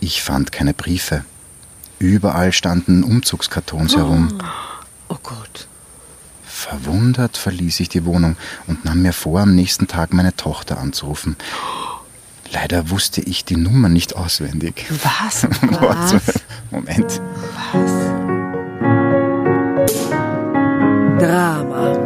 Ich fand keine Briefe. Überall standen Umzugskartons oh. herum. Oh Gott. Verwundert verließ ich die Wohnung und nahm mir vor, am nächsten Tag meine Tochter anzurufen. Leider wusste ich die Nummer nicht auswendig. Was? Was? Moment. Was? Drama.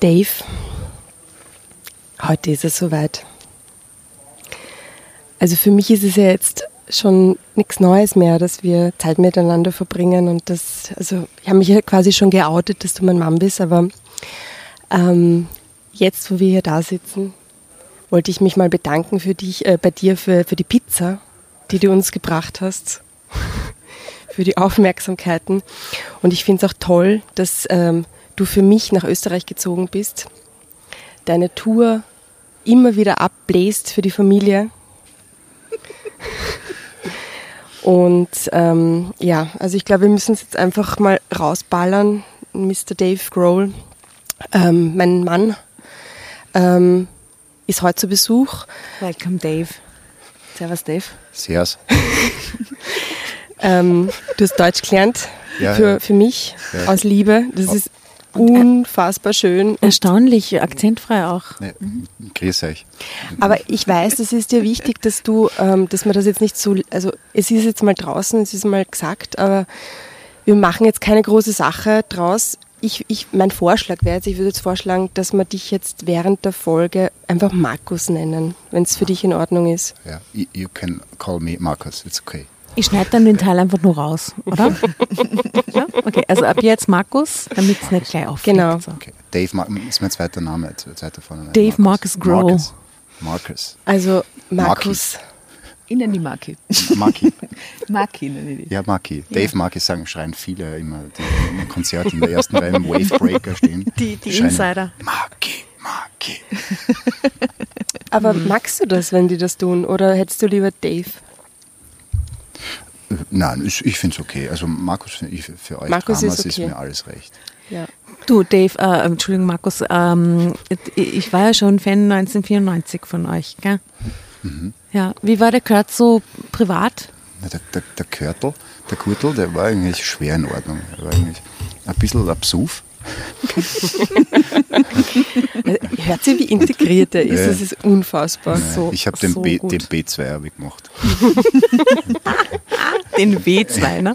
Dave, heute ist es soweit. Also für mich ist es ja jetzt schon nichts Neues mehr, dass wir Zeit miteinander verbringen und das, also ich habe mich ja quasi schon geoutet, dass du mein Mann bist, aber ähm, jetzt, wo wir hier da sitzen, wollte ich mich mal bedanken für dich, äh, bei dir für, für die Pizza, die du uns gebracht hast, für die Aufmerksamkeiten und ich finde es auch toll, dass ähm, du für mich nach Österreich gezogen bist, deine Tour immer wieder abbläst für die Familie. Und ähm, ja, also ich glaube, wir müssen es jetzt einfach mal rausballern. Mr. Dave Grohl, ähm, mein Mann, ähm, ist heute zu Besuch. Welcome, Dave. Servus, Dave. Servus. ähm, du hast Deutsch gelernt ja, für, ja. für mich ja. aus Liebe. Das ist unfassbar schön. Erstaunlich akzentfrei auch. Ja, grüß euch. Aber ich weiß, es ist dir wichtig, dass du, ähm, dass man das jetzt nicht so, also es ist jetzt mal draußen, es ist mal gesagt, aber wir machen jetzt keine große Sache draus. Ich, ich, mein Vorschlag wäre jetzt, ich würde jetzt vorschlagen, dass wir dich jetzt während der Folge einfach Markus nennen, wenn es für dich in Ordnung ist. Ja, you can call me Markus, it's okay. Ich schneide dann den Teil einfach nur raus, oder? ja? Okay, also ab jetzt Markus, damit es nicht gleich aufgeht. Genau. So. Okay. Dave Mar ist mein zweiter Name, zweiter Vorname. Dave Marcus, Marcus Grow. Marcus. Marcus. Also Markus. Innen die Maki. Maki. Maki nenne ich Ja, Maki. Ja. Dave Maki sagen, schreien viele immer, die im Konzert in der ersten Reihe im Wavebreaker stehen. Die, die Insider. Maki, Maki. Aber magst du das, wenn die das tun? Oder hättest du lieber Dave? Nein, ich, ich finde es okay. Also Markus, ich, für euch Markus Dramas ist, okay. ist, mir alles recht. Ja. Du, Dave, äh, Entschuldigung, Markus, ähm, ich war ja schon Fan 1994 von euch, gell? Ja, wie war der Kurt so privat? Na, Der, der, der Körtel, der Kurtel, der war eigentlich schwer in Ordnung. Der war eigentlich ein bisschen absuf. Hört sie, wie integriert er ist? Das ist unfassbar. So, ich habe den, so B, den B2 hab ich gemacht. Den W2, ne?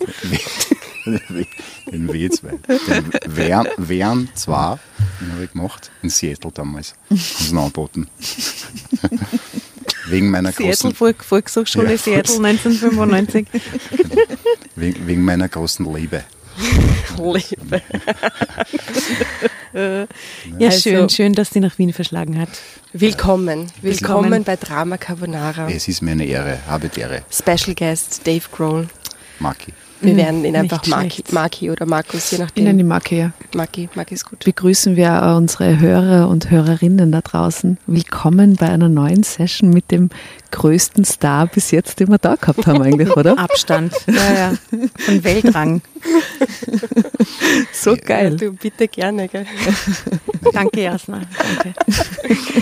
den W2. Den Wern, Wern 2, den habe ich gemacht. In Seattle damals. Haben sie angeboten. Wegen meiner Seattle großen, Volk, Volkshochschule Ja, Seattle Volks- 1995. wegen, wegen meiner großen Liebe. Liebe. Ja, Also- schön, schön, dass die nach Wien verschlagen hat. Willkommen. Willkommen Willkommen. bei Drama Carbonara. Es ist mir eine Ehre, habe die Ehre, Special Guest Dave Grohl. Maki. Wir Mhm, werden ihn einfach Maki. Maki oder Markus, je Ich nachdem. nenne die Marke, ja. Maki, Maki ist gut. Begrüßen wir auch unsere Hörer und Hörerinnen da draußen. Willkommen bei einer neuen Session mit dem größten Star bis jetzt, den wir da gehabt haben eigentlich, oder? Abstand. Ja, ja. Von Weltrang. So geil. Du bitte gerne, gell? Danke, Jasna. Danke.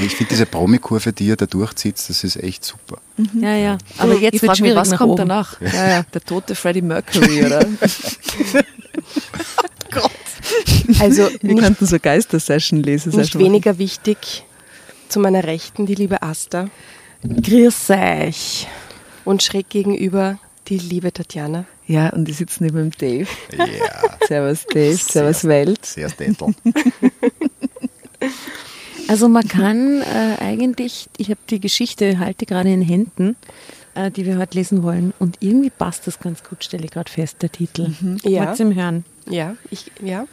Ich finde diese Promikurve, die ihr da durchzieht, das ist echt super. Ja, ja. Aber jetzt ich wird mich, schwierig was kommt oben. danach? Ja, ja, der tote Freddie Mercury, oder? Also Wir nicht, könnten so Geister-Session lesen. nicht weniger wichtig zu meiner Rechten die liebe Asta Grüß euch. und schräg gegenüber die liebe Tatjana. Ja, und die sitzen neben dem Dave. Ja, Servus Dave, servus Welt. sehr städtel. Also man kann äh, eigentlich, ich habe die Geschichte, halte gerade in Händen, äh, die wir heute lesen wollen. Und irgendwie passt das ganz gut, stelle ich gerade fest, der Titel. Ja. Wollt's im Hören. Ja, ich, ja.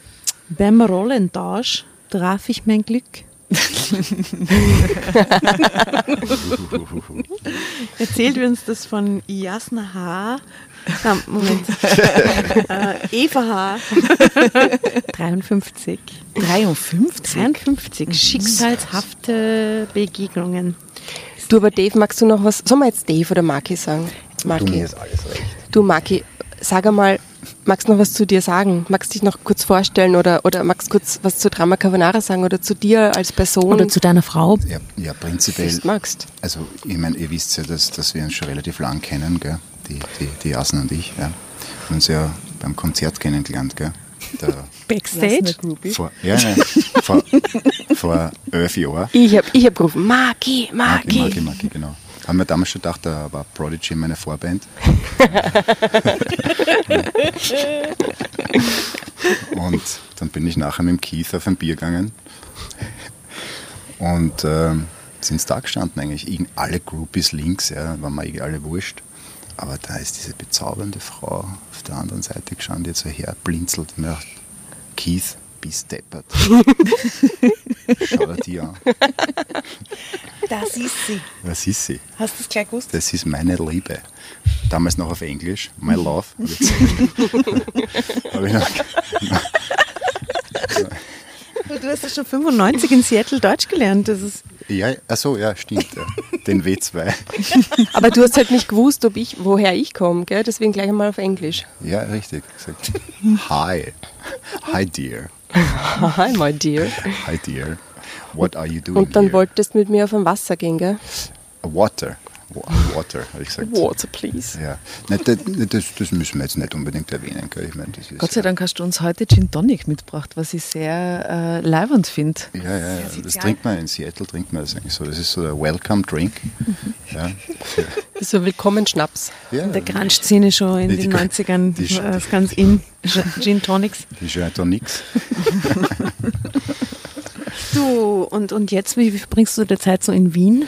Beim Rollentausch traf ich mein Glück. Erzählt uns das von Jasna H. Na, Moment. äh, Eva H. 53. 53. 53. Schicksalshafte Begegnungen. Du, aber Dave, magst du noch was? Soll man jetzt Dave oder Maki sagen? Du, Maki. mir ist alles recht. Du, Maki, sag einmal, magst du noch was zu dir sagen? Magst du dich noch kurz vorstellen oder, oder magst du kurz was zu Drama Carbonara sagen oder zu dir als Person? Oder zu deiner Frau. Ja, ja prinzipiell. du magst. Also, ich meine, ihr wisst ja, dass, dass wir uns schon relativ lang kennen, gell? Die, die, die Jasen und ich. Ja. Wir haben uns ja beim Konzert kennengelernt, gell? Der, Backstage. vor, ja, nein, vor, vor elf Jahren. Ich hab, ich hab gerufen, Maki, Maki, Maki. Maki, Maki, genau. Haben wir damals schon gedacht, da war Prodigy meine Vorband. und dann bin ich nachher mit dem Keith auf ein Bier gegangen. Und ähm, sind da gestanden eigentlich. Irgend- Alle Groupies links, ja, waren mir alle wurscht. Aber da ist diese bezaubernde Frau auf der anderen Seite gestanden, die jetzt so herblinzelt. Und mir gedacht, Keith, bist deppert. Schau dir die an. Das ist sie. Was ist sie? Hast du es gleich gewusst? Das ist meine Liebe. Damals noch auf Englisch. My love. Hab ich. Hab ich noch, Du hast ja schon 95 in Seattle Deutsch gelernt. Das ist ja, achso, ja, stimmt. Ja. Den W2. Aber du hast halt nicht gewusst, ob ich, woher ich komme, gell? Deswegen gleich einmal auf Englisch. Ja, richtig. Hi. Hi, dear. Hi, my dear. Hi, dear. What are you doing Und dann here? wolltest du mit mir auf ein Wasser gehen, gell? Water. Wa- Water, habe ich gesagt. Water, please. Ja. Nein, das, das, das müssen wir jetzt nicht unbedingt erwähnen. Gell? Ich meine, das ist, Gott sei Dank hast du uns heute Gin Tonic mitgebracht, was ich sehr äh, leibend finde. Ja, ja, ja. Das trinkt man in Seattle, trinkt man das eigentlich so. Das ist so der Welcome Drink. Ja. Das ist so willkommen Schnaps. Ja, in der Grunge-Szene schon in Die- den die- 90ern die- war das ganz in. Gin Tonics. Die doch nichts. Du, und, und jetzt, wie, verbringst du die Zeit so in Wien?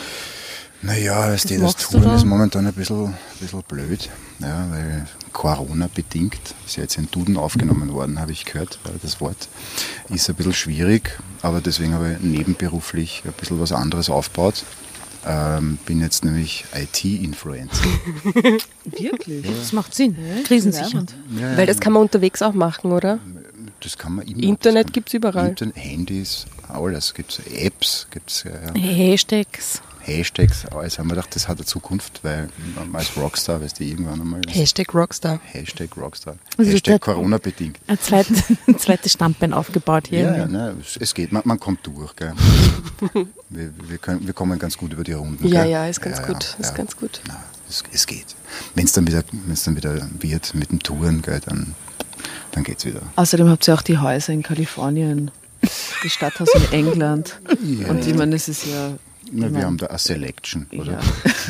Naja, das, das machst du Tun da? ist momentan ein bisschen, ein bisschen blöd, ja, weil Corona bedingt, ist ja jetzt in Duden aufgenommen worden, habe ich gehört, das Wort, ist ein bisschen schwierig, aber deswegen habe ich nebenberuflich ein bisschen was anderes aufgebaut. Ähm, bin jetzt nämlich IT-Influencer. Wirklich? Das macht Sinn. Krisensicher. Ja, Weil das kann man unterwegs auch machen, oder? Das kann man immer. Internet kann- gibt's überall. Internet, Handys, alles. Gibt es Apps, gibt es ja, ja. Hashtags. Hashtags, alles haben wir gedacht, das hat eine Zukunft, weil man als Rockstar, weißt du, irgendwann einmal. Hashtag Rockstar. Hashtag Rockstar. Also Hashtag der- Corona bedingt. Ein zweites, ein zweites Standbein aufgebaut hier. Ja, ja ne, es- es geht, man, man kommt durch. Gell. wir, wir, können, wir kommen ganz gut über die Runden. Ja, gell? ja, ist ganz Ja, gut. ja, Ist ja. ganz gut. Na, es, es geht. Wenn es dann, wieder- dann wieder wird mit dem Touren, gell, dann, dann geht es wieder. Außerdem habt ihr auch die Häuser in Kalifornien, das Stadthaus in England. Ja. Und ich meine, es ist ja. Na, wir haben da eine Selection, oder? Ja.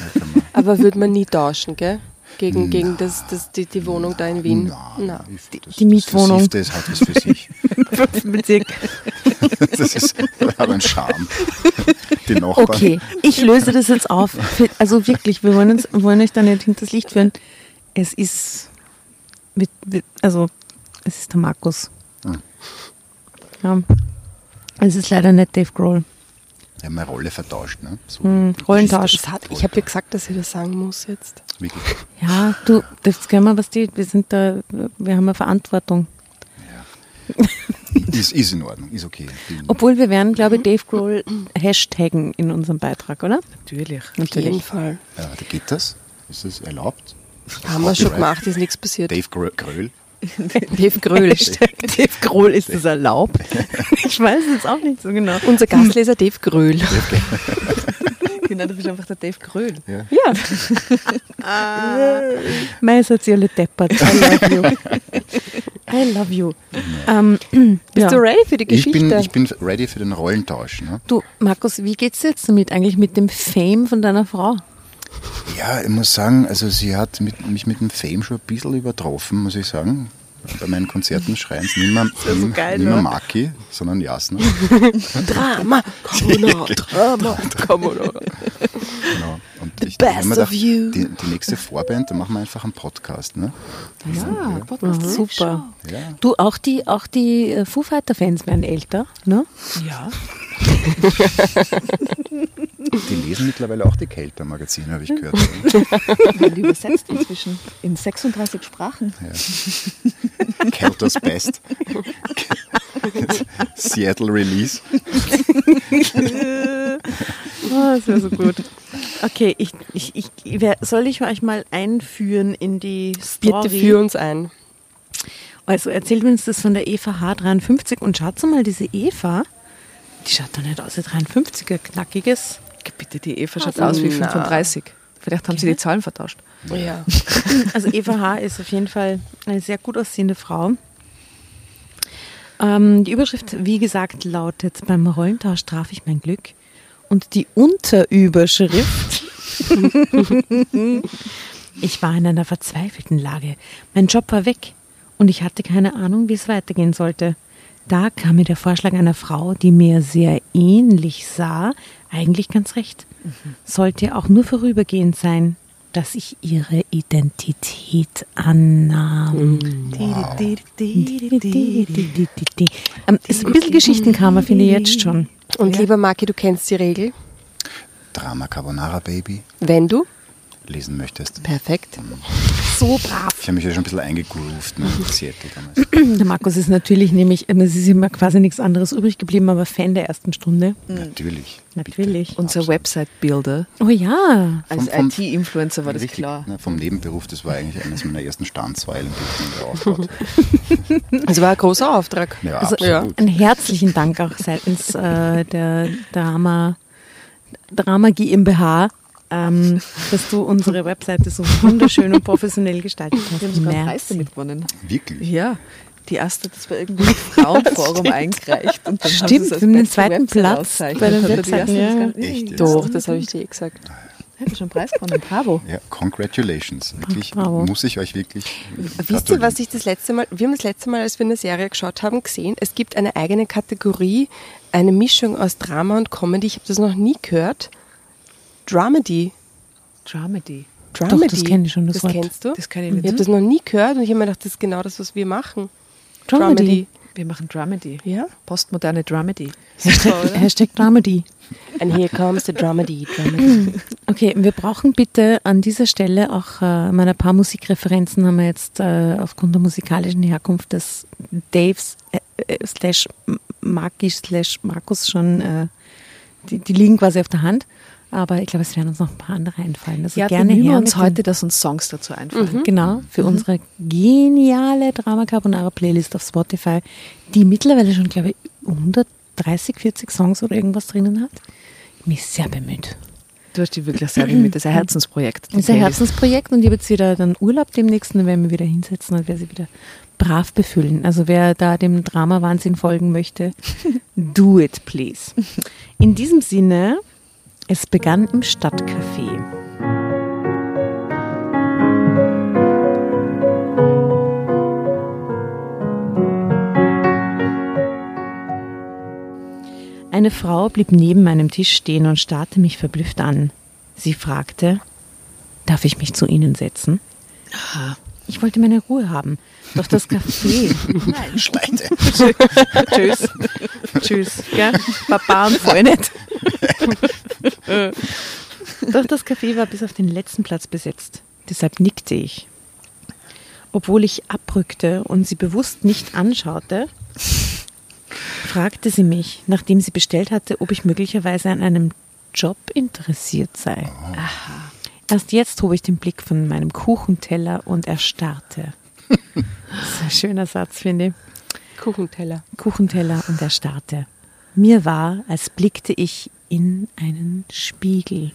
Aber würde man nie tauschen, gell? Gegen, gegen das, das, die, die Wohnung da in Wien? Na, ich- das- die Mietwohnung. Das, das hat was für sich. Bezirk. Das ist, hat einen Charme. Die Nachbarn. Okay, ich löse das jetzt auf. Also wirklich, wir wollen, uns, wollen euch da nicht hinters Licht führen. Es ist, mit, mit, also es ist der Markus. Hm. Ja. Es ist leider nicht Dave Grohl. Wir haben eine Rolle vertauscht, ne? So, Hm, Rollentausch. Das hat, ich habe ja gesagt, dass ich das sagen muss jetzt. Wirklich. Ja, du, das können wir, was die, wir sind da, wir haben eine Verantwortung. Ist, ist in Ordnung, ist okay. Obwohl wir werden, glaube ich, Dave Grohl hashtaggen in unserem Beitrag, oder? Natürlich. Auf jeden Fall. Ja, da geht das? Ist das erlaubt? Haben wir schon gemacht, ist nichts passiert. Dave Grö- Dave Grohl. Dave Grohl, ist das erlaubt? Ich weiß es auch nicht so genau. Unser Gastleser Dave Gröhl. Genau, du bist einfach der Dave Gröhl. Ja. Ja. Mei, seid ihr alle deppert. I love you. I love you. Ähm, Bist ja. du ready für die Ich Geschichte? bin, ich bin ready für den Rollentausch. Ne? Du, Markus, wie geht's dir jetzt damit eigentlich mit dem Fame von deiner Frau? Ja, ich muss sagen, also sie hat mit, mich mit dem Fame schon ein bisschen übertroffen, muss ich sagen. Bei meinen Konzerten schreien sie nicht mehr, nicht, geil, nicht mehr? Maki, sondern Jasna. Drama, Carbonara, Drama, Carbonara. Genau. Und ich best mir of you. Die, die nächste Vorband, da machen wir einfach einen Podcast. Ne? Ja, Podcast ist Super. Ja. Du, auch die, auch die äh, Foo Fighter-Fans werden älter, ne? Ja. Die lesen mittlerweile auch die Kelter-Magazine, habe ich gehört. Werden die übersetzt inzwischen in 36 Sprachen. Kelters Best. Seattle Release. Oh, das wäre so gut. Okay, ich, ich, ich, wer- soll ich euch mal einführen in die Story? Bitte führ uns ein. Also erzählt uns das von der Eva H53 und schaut mal, diese Eva, die schaut doch nicht aus wie 53er, knackiges. Bitte, die Eva schaut aus wie na. 35. Vielleicht haben sie die Zahlen vertauscht. Ja. Also Eva H. ist auf jeden Fall eine sehr gut aussehende Frau. Ähm, die Überschrift, wie gesagt, lautet, beim Rollentausch traf ich mein Glück. Und die Unterüberschrift, ich war in einer verzweifelten Lage. Mein Job war weg und ich hatte keine Ahnung, wie es weitergehen sollte. Da kam mir der Vorschlag einer Frau, die mir sehr ähnlich sah, eigentlich ganz recht. Sollte auch nur vorübergehend sein, dass ich ihre Identität annahm. Ähm, ist ein bisschen Geschichtenkammer, finde ich jetzt schon. Und lieber Maki, du kennst die Regel. Drama Carbonara Baby Wenn du, lesen möchtest. perfekt. So brav. Ich habe mich ja schon ein bisschen eingegroovt ne, in Seattle damals. Der Markus ist natürlich nämlich, ähm, es ist immer quasi nichts anderes übrig geblieben, aber Fan der ersten Stunde. Natürlich. Natürlich. Unser Website-Builder. Oh ja. Als IT-Influencer war das Richtig, klar. Ne, vom Nebenberuf, das war eigentlich eines meiner ersten Standzweilen, die ich mir. Das war ein großer Auftrag. Ja, Also absolut. einen herzlichen Dank auch seitens äh, der Drama, Drama GmbH, ähm, dass du unsere Webseite so wunderschön und professionell gestaltet hast. Wir haben sogar einen Merci. Preis damit gewonnen. Wirklich? Ja. Die erste, das war irgendwie im Frauenforum eingereicht. Und dann haben Stimmt, sie es als wir haben den beste zweiten Platz bei den Webseiten, ja. das gar- Echt jetzt? Doch, das habe ich dir eh gesagt. Hat schon einen Preis gewonnen. Bravo. Ja, congratulations. Wirklich, Bravo. muss ich euch wirklich. Wisst ihr, was ich das letzte Mal, wir haben das letzte Mal, als wir eine Serie geschaut haben, gesehen, es gibt eine eigene Kategorie, eine Mischung aus Drama und Comedy. Ich habe das noch nie gehört. Dramedy. Dramedy. Dramedy. das kenn ich schon, das Das Wort. kennst du? Das kann ich Ich habe das noch nie gehört und ich habe mir gedacht, das ist genau das, was wir machen. Dramedy. Wir machen Dramedy. Ja? Postmoderne Dramedy. Hashtag, Hashtag Dramedy. And here comes the Dramedy. Dramedy. Okay, wir brauchen bitte an dieser Stelle auch äh, mal ein paar Musikreferenzen haben wir jetzt äh, aufgrund der musikalischen Herkunft des Daves äh, äh, slash Marki slash Markus schon, äh, die, die liegen quasi auf der Hand. Aber ich glaube, es werden uns noch ein paar andere einfallen. Also Ja, gerne her uns heute, dass uns Songs dazu einfallen. den, Genau, für unsere geniale Drama Carbonara Playlist auf Spotify, die mittlerweile schon, glaube ich, 130, 40 Songs oder irgendwas drinnen hat. Mich sehr bemüht. Du hast die wirklich sehr bemüht. Das ist ein Herzensprojekt. die Das ist ein. Herzensprojekt und ich habe jetzt wieder dann Urlaub demnächst und dann werden wir wieder hinsetzen und werde sie wieder brav befüllen. Also wer da dem Drama-Wahnsinn folgen möchte, do it, please. In diesem Sinne, es begann im Stadtcafé. Eine Frau blieb neben meinem Tisch stehen und starrte mich verblüfft an. Sie fragte, darf ich mich zu Ihnen setzen? Ich wollte meine Ruhe haben. Doch das Café. Schleite. Tschüss. Tschüss. Gell? Baba und nicht. Doch das Café war bis auf den letzten Platz besetzt. Deshalb nickte ich. Obwohl ich abrückte und sie bewusst nicht anschaute, fragte sie mich, nachdem sie bestellt hatte, ob ich möglicherweise an einem Job interessiert sei. Aha. Erst jetzt hob ich den Blick von meinem Kuchenteller und erstarrte. Das ist ein schöner Satz, finde ich. Kuchenteller. Kuchenteller und erstarrte. Mir war, als blickte ich in einen Spiegel.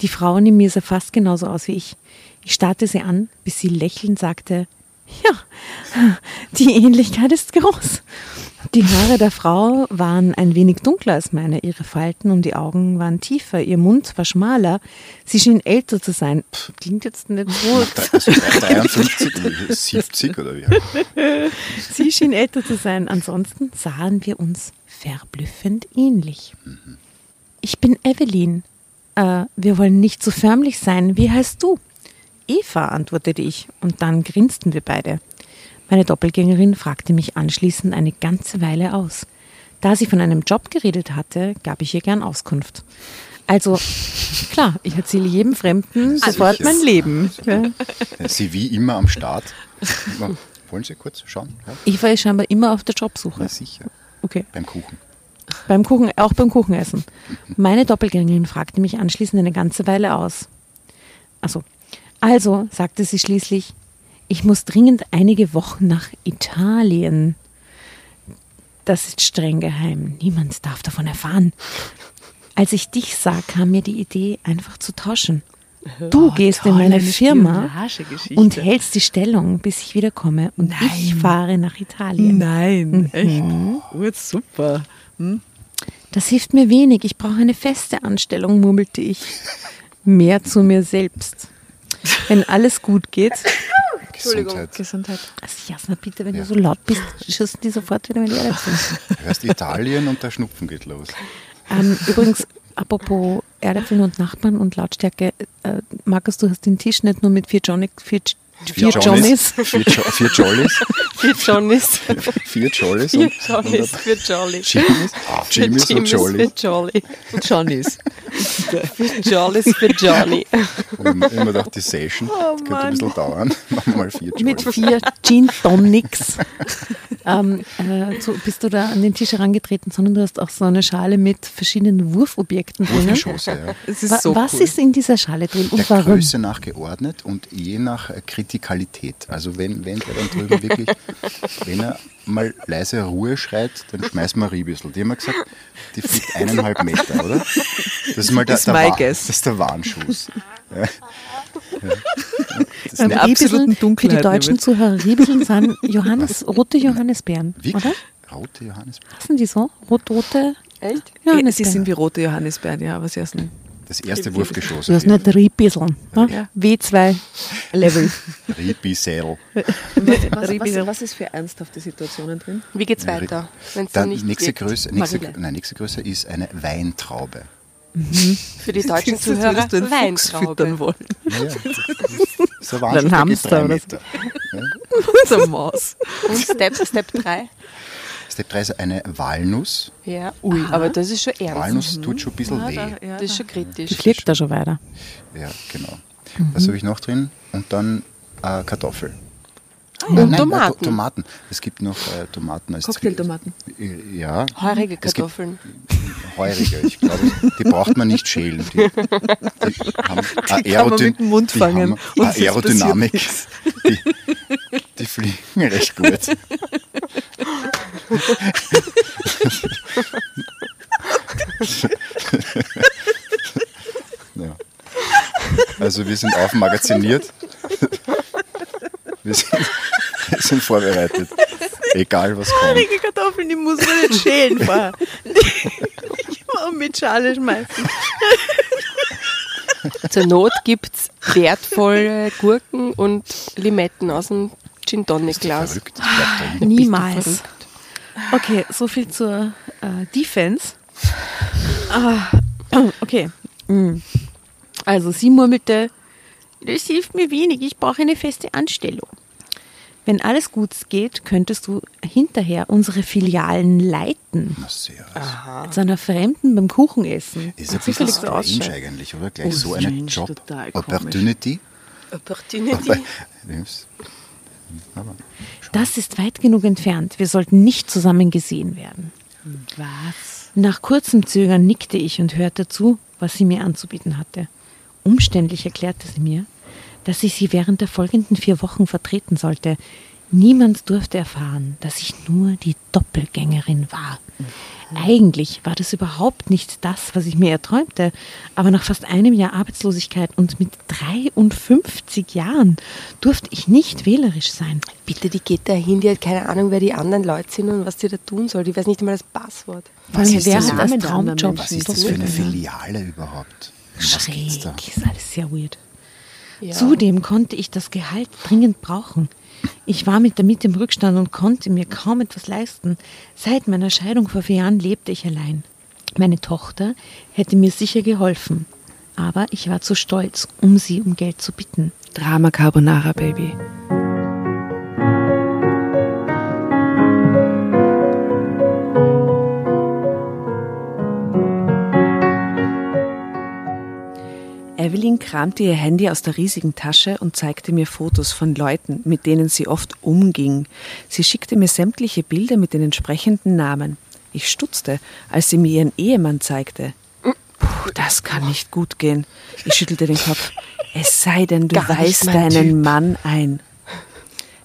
Die Frau neben mir sah fast genauso aus wie ich. Ich starrte sie an, bis sie lächelnd sagte, ja, die Ähnlichkeit ist groß. Die Haare der Frau waren ein wenig dunkler als meine, ihre Falten um die Augen waren tiefer, ihr Mund war schmaler. Sie schien älter zu sein. Pff, klingt jetzt nicht so. Also 53, 70 oder wie? Sie schien älter zu sein. Ansonsten sahen wir uns verblüffend ähnlich. Ich bin Evelyn. Äh, wir wollen nicht so förmlich sein. Wie heißt du? Eva, antwortete ich, und dann grinsten wir beide. Meine Doppelgängerin fragte mich anschließend eine ganze Weile aus. Da sie von einem Job geredet hatte, gab ich ihr gern Auskunft. Also, klar, ich erzähle jedem Fremden sofort mein Leben. Ja. Sie wie immer am Start. Wollen Sie kurz schauen? Ja, Eva ist scheinbar immer auf der Jobsuche. Na sicher. Okay. Beim Kuchen. Beim Kuchen, auch beim Kuchenessen. Meine Doppelgängerin fragte mich anschließend eine ganze Weile aus. Also, also, sagte sie schließlich, ich muss dringend einige Wochen nach Italien. Das ist streng geheim. Niemand darf davon erfahren. Als ich dich sah, kam mir die Idee, einfach zu tauschen. Du gehst in meine eine Firma und hältst die Stellung, bis ich wiederkomme. Und ich Nein. fahre nach Italien. Nein, echt? Oh, super. Das hilft mir wenig. Ich brauche eine feste Anstellung, murmelte ich. Mehr zu mir selbst. Wenn alles gut geht. Gesundheit. Gesundheit. Also Jasna, bitte, wenn Ja. du so laut bist, schießen die sofort wieder mit die Erde. Du hörst Italien und der Schnupfen geht los. ähm, Übrigens, apropos Erdäpfeln und Nachbarn und Lautstärke, äh, Markus, du hast den Tisch nicht nur mit vier, Johnny, vier, vier Johnnies. Vier, jo vier Jollies. Für Johnnies. Vier Jollies. Für und, Johnnies. Für Jolly. Jimmys. Jimmys und Jimmys Jollies. Für Jolly. Johnny's. Für Jollys für Johnny. Und immer doch die Session. das könnte ein bisschen dauern. Machen wir mal vier Mit Jollies. vier Gin Tonics ähm, äh, so bist du da an den Tisch herangetreten, sondern du hast auch so eine Schale mit verschiedenen Wurfobjekten drinnen. Ja. Es Wa ist so was cool. ist in dieser Schale drin und Der warum? Größe nach geordnet und je nach Kritikalität. Also wenn, wenn der dann drüben wirklich, wenn er mal leise Ruhe schreit, dann schmeißen wir ein bisschen. Die haben wir gesagt, die fliegt eineinhalb Meter, oder? Das ist mal der, der, guess. das ist der Warnschuss. Ja. Ja. Das Beim der Riebiseln, absoluten Für die deutschen. Zuhörer, Riebiseln sind Johannes, rote Johannisbeeren, wirklich oder? rote Johannes. Heißen die so? Rot-rote Echt? Ja, sie Johannisbeeren. sind wie rote Johannisbeeren, ja, aber sie heißen Das erste Wurfgeschoss. Du hast nicht Riebiseln. Ne? Ja. W2 Level. Ribisel. was, was, was ist für ernsthafte Situationen drin? Wie geht's weiter? Wenn's Dann nicht nächste geht? Größe, nächste, nein, nächste Größe ist eine Weintraube. Für die deutschen Zuhörer du einen Fuchs füttern Weintraube. wollen. So ein Warnschuss, Ein der geht Hamster oder so. Ja. so Maus. Und Step, Step 3. Step 3 ist eine Walnuss. Ja, ui, aber das ist schon ernst. Walnuss tut schon ein bisschen Ja, weh. da, ja, Das ist schon kritisch. Die fliegt da schon weiter. Ja, genau. Was habe ich noch drin? Und dann äh, Kartoffel. Und Nein, Äh, Tomaten. To Tomaten. Es gibt noch äh, Tomaten als Cocktailtomaten. Zwiebel- Ja. Heurige Kartoffeln. Heurige. Ich glaube, die braucht man nicht schälen. Die, die haben Die kann man mit dem Mund die fangen Aerodynamik. Die, die fliegen recht gut. ja. Also wir sind aufmagaziniert. Wir sind, wir sind vorbereitet. Egal was kommt. Haarige Kartoffeln, die muss man nicht schälen vorher. Ich muss mit Schale schmeißen. Zur Not gibt es wertvolle Gurken und Limetten aus dem Gin Tonic Glas. Niemals. Okay, so viel zur äh, Defense. Ah, okay. Mm. Also sie murmelte, das hilft mir wenig, ich brauche eine feste Anstellung. Wenn alles gut geht, könntest du hinterher unsere Filialen leiten. Na, sehr. Zu einer Fremden beim Kuchenessen. Ist ein bisschen strange ausschaut. eigentlich, oder? Gleich Oh, so eine strange, Job total komisch. Opportunity. Opportunity. Aber, das- aber Das ist weit genug entfernt. Wir sollten nicht zusammen gesehen werden. Was? Nach kurzem Zögern nickte ich und hörte zu, was sie mir anzubieten hatte. Umständlich erklärte sie mir, dass ich sie während der folgenden vier Wochen vertreten sollte. Niemand durfte erfahren, dass ich nur die Doppelgängerin war. Eigentlich war das überhaupt nicht das, was ich mir erträumte, aber nach fast einem Jahr Arbeitslosigkeit und mit 53 Jahren durfte ich nicht wählerisch sein. Bitte, die geht da hin, die hat keine Ahnung, wer die anderen Leute sind und was die da tun soll. Die weiß nicht einmal das Passwort. Allem ist das anderen Traumjobs. was ist das für eine. Filiale überhaupt? Was Schräg, ist alles sehr weird. Ja. Zudem konnte ich das Gehalt dringend brauchen. Ich war mit der Miete im Rückstand und konnte mir kaum etwas leisten. Seit meiner Scheidung vor vier Jahren lebte ich allein. Meine Tochter hätte mir sicher geholfen, aber ich war zu stolz, um sie um Geld zu bitten. Drama Carbonara, Baby. Evelyn kramte ihr Handy aus der riesigen Tasche und zeigte mir Fotos von Leuten, mit denen sie oft umging. Sie schickte mir sämtliche Bilder mit den entsprechenden Namen. Ich stutzte, als sie mir ihren Ehemann zeigte. Puh, das kann nicht gut gehen. Ich schüttelte den Kopf. Es sei denn, du Gar mein deinen Typ. Mann ein.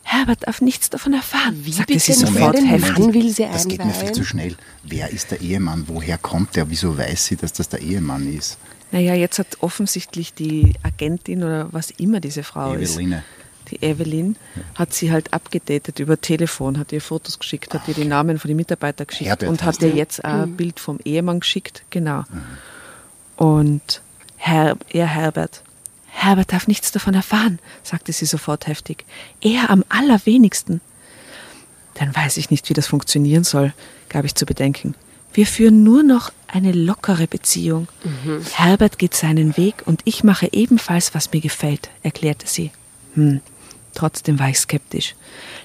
Herbert darf nichts davon erfahren, Wie sagte bitte sie sofort Den heftig. Mann will sie Das geht mir viel zu schnell. Wer ist der Ehemann? Woher kommt der? Wieso weiß sie, dass das der Ehemann ist? Naja, jetzt hat offensichtlich die Agentin oder was immer diese Frau Eveline. ist, die Evelyn, hat sie halt abgedatet über Telefon, hat ihr Fotos geschickt, hat ihr die Namen von den Mitarbeitern geschickt Herbert und hat ihr jetzt auch ein Bild vom Ehemann geschickt, genau. Und Herr, er Herbert, Herbert darf nichts davon erfahren, sagte sie sofort heftig. Er am allerwenigsten. Dann weiß ich nicht, wie das funktionieren soll, gab ich zu bedenken. Wir führen nur noch eine lockere Beziehung. Herbert geht seinen Weg und ich mache ebenfalls, was mir gefällt, erklärte sie. Hm, trotzdem war ich skeptisch.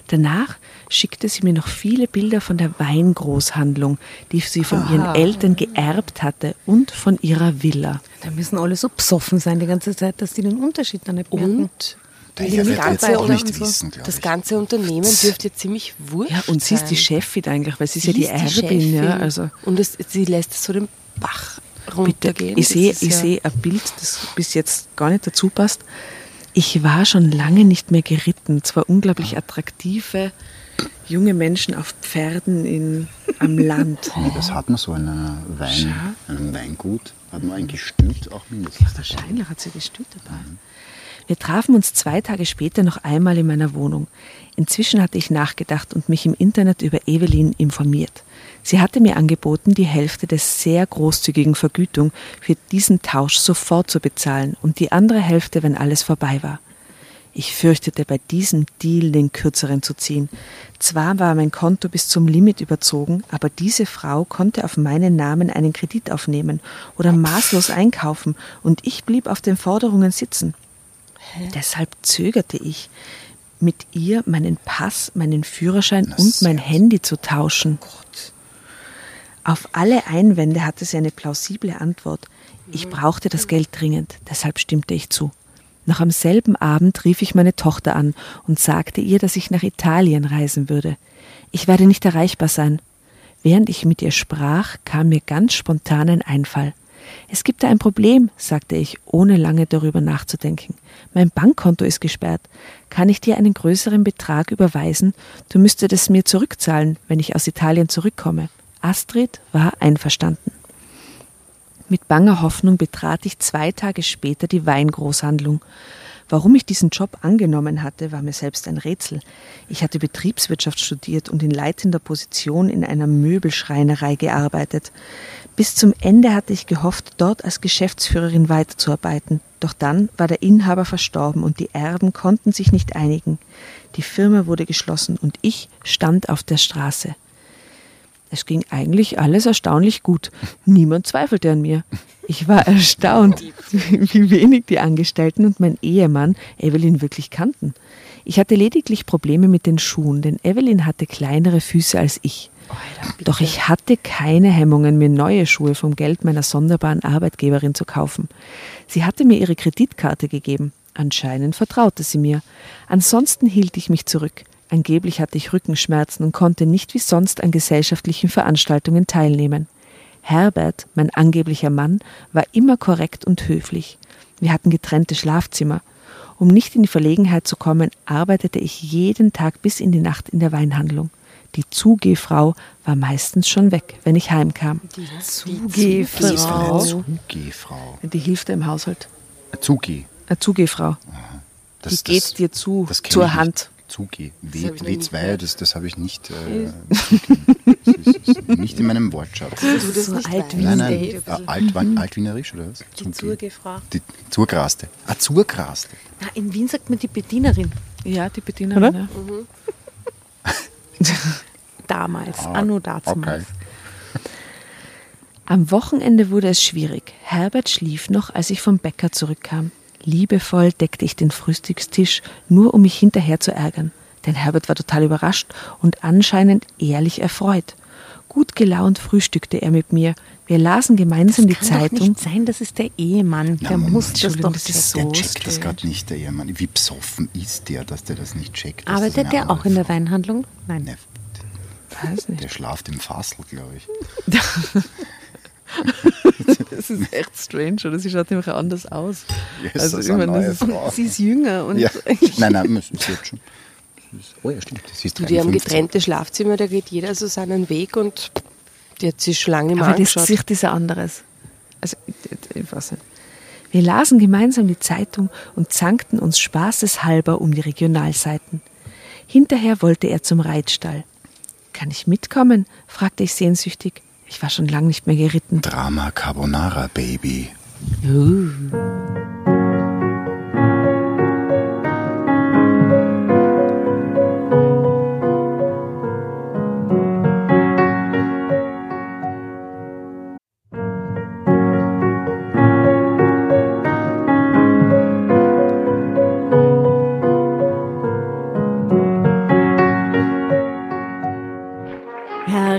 Danach schickte sie mir noch viele Bilder von der Weingroßhandlung, die sie von ihren Eltern geerbt hatte und von ihrer Villa. Da müssen alle so besoffen sein die ganze Zeit, dass die den Unterschied dann nicht merken. Und Der das Herr wird ganze, jetzt auch nicht so, wissen, glaube das ich. ganze Unternehmen dürfte ziemlich wurscht Ja, und sie ist die. Chefin eigentlich, weil sie ist Sie ja die ist Erbin. Ja, also Und es, sie lässt es so den Bach Bitte, runtergehen. ich Das sehe ist ich ja- sehe ein Bild, das bis jetzt gar nicht dazu passt. Ich war schon lange nicht mehr geritten. Zwar unglaublich attraktive junge Menschen auf Pferden in, am Land. Ja, das hat man so in einer Wein, einem Weingut. Hat man ein Gestüt auch mindestens. dabei. Wahrscheinlich hat sie gestüt dabei. Wir trafen uns zwei Tage später noch einmal in meiner Wohnung. Inzwischen hatte ich nachgedacht und mich im Internet über Evelyn informiert. Sie hatte mir angeboten, die Hälfte der sehr großzügigen Vergütung für diesen Tausch sofort zu bezahlen und die andere Hälfte, wenn alles vorbei war. Ich fürchtete, bei diesem Deal den kürzeren zu ziehen. Zwar war mein Konto bis zum Limit überzogen, aber diese Frau konnte auf meinen Namen einen Kredit aufnehmen oder maßlos einkaufen und ich blieb auf den Forderungen sitzen. Deshalb zögerte ich, mit ihr meinen Pass, meinen Führerschein Na, und mein. Handy zu tauschen. Auf alle Einwände hatte sie eine plausible Antwort. Ich brauchte das Geld dringend, deshalb stimmte ich zu. Noch am selben Abend rief ich meine Tochter an und sagte ihr, dass ich nach Italien reisen würde. Ich werde nicht erreichbar sein. Während ich mit ihr sprach, kam mir ganz spontan ein Einfall. Es gibt da ein Problem, sagte ich, ohne lange darüber nachzudenken. Mein Bankkonto ist gesperrt. Kann ich dir einen größeren Betrag überweisen? Du müsstest es mir zurückzahlen, wenn ich aus Italien zurückkomme. Astrid war einverstanden. Mit banger Hoffnung betrat ich zwei Tage später die Weingroßhandlung. Warum ich diesen Job angenommen hatte, war mir selbst ein Rätsel. Ich hatte Betriebswirtschaft studiert und in leitender Position in einer Möbelschreinerei gearbeitet. Bis zum Ende hatte ich gehofft, dort als Geschäftsführerin weiterzuarbeiten. Doch dann war der Inhaber verstorben und die Erben konnten sich nicht einigen. Die Firma wurde geschlossen und ich stand auf der Straße. Es ging eigentlich alles erstaunlich gut. Niemand zweifelte an mir. Ich war erstaunt, wie wenig die Angestellten und mein Ehemann Evelyn wirklich kannten. Ich hatte lediglich Probleme mit den Schuhen, denn Evelyn hatte kleinere Füße als ich. Doch ich hatte keine Hemmungen, mir neue Schuhe vom Geld meiner sonderbaren Arbeitgeberin zu kaufen. Sie hatte mir ihre Kreditkarte gegeben. Anscheinend vertraute sie mir. Ansonsten hielt ich mich zurück. Angeblich hatte ich Rückenschmerzen und konnte nicht wie sonst an gesellschaftlichen Veranstaltungen teilnehmen. Herbert, mein angeblicher Mann, war immer korrekt und höflich. Wir hatten getrennte Schlafzimmer. Um nicht in die Verlegenheit zu kommen, arbeitete ich jeden Tag bis in die Nacht in der Weinhandlung. Die Zugehfrau war meistens schon weg, wenn ich heimkam. Die Zugehfrau. Zugehfrau. Die hilft im Haushalt. Zugi. Eine Zugehfrau. Das, Die geht dir zu, das zur. Hand. Das W, nie W2, das, das habe ich nicht. Äh, das ist, ist nicht in meinem Wortschatz. Du das So nicht alt Nein, nein, äh, Altwein, Altwienerisch oder was? Die Zurgefrau. Die Zurgraste. Ah, Zurgraste. Na, in Wien sagt man die Bedienerin. Ja, die Bedienerin. Ja. Damals, Ah, anno dazumals. Okay. Am Wochenende wurde es schwierig. Herbert schlief noch, als ich vom Bäcker zurückkam. Liebevoll deckte ich den Frühstückstisch, nur um mich hinterher zu ärgern. Denn Herbert war total überrascht und anscheinend ehrlich erfreut. Gut gelaunt frühstückte er mit mir. Wir lasen gemeinsam die Kann doch Zeitung. nicht sein, das ist der Ehemann. Na, der Moment, muss das doch das ist checken. so Der checkt das strange. gerade nicht, der Ehemann. Wie besoffen ist der, dass der das nicht checkt? das Arbeitet der auch in der Frau- Weinhandlung? Nein. Ne, Weiß nicht. der schlaft im Fassel, glaube ich. Das ist echt strange, oder? Sie schaut nämlich anders aus. Yes, Also, das ich meine, das ist- Frau. Sie ist jünger und Ja. Nein, nein, sie hat schon. Oh ja, stimmt. Sie ist Du, die haben 53. getrennte Schlafzimmer, da geht jeder so seinen Weg und die hat sich schon lange mal Aber das angeschaut. Gesicht ist ein anderes. Also, ich, ich weiß nicht. Wir lasen gemeinsam die Zeitung und zankten uns spaßeshalber um die Regionalseiten. Hinterher wollte er zum Reitstall. Kann ich mitkommen? fragte ich sehnsüchtig. Ich war schon lange nicht mehr geritten. Drama Carbonara Baby.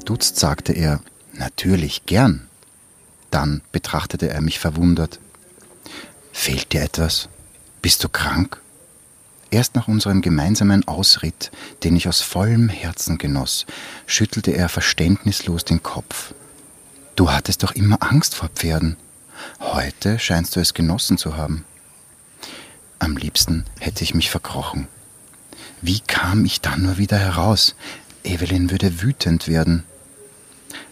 Verdutzt sagte er, natürlich gern. Dann betrachtete er mich verwundert. Fehlt dir etwas? Bist du krank? Erst nach unserem gemeinsamen Ausritt, den ich aus vollem Herzen genoss, schüttelte er verständnislos den Kopf. Du hattest doch immer Angst vor Pferden. Heute scheinst du es genossen zu haben. Am liebsten hätte ich mich verkrochen. Wie kam ich dann nur wieder heraus? Evelyn würde wütend werden.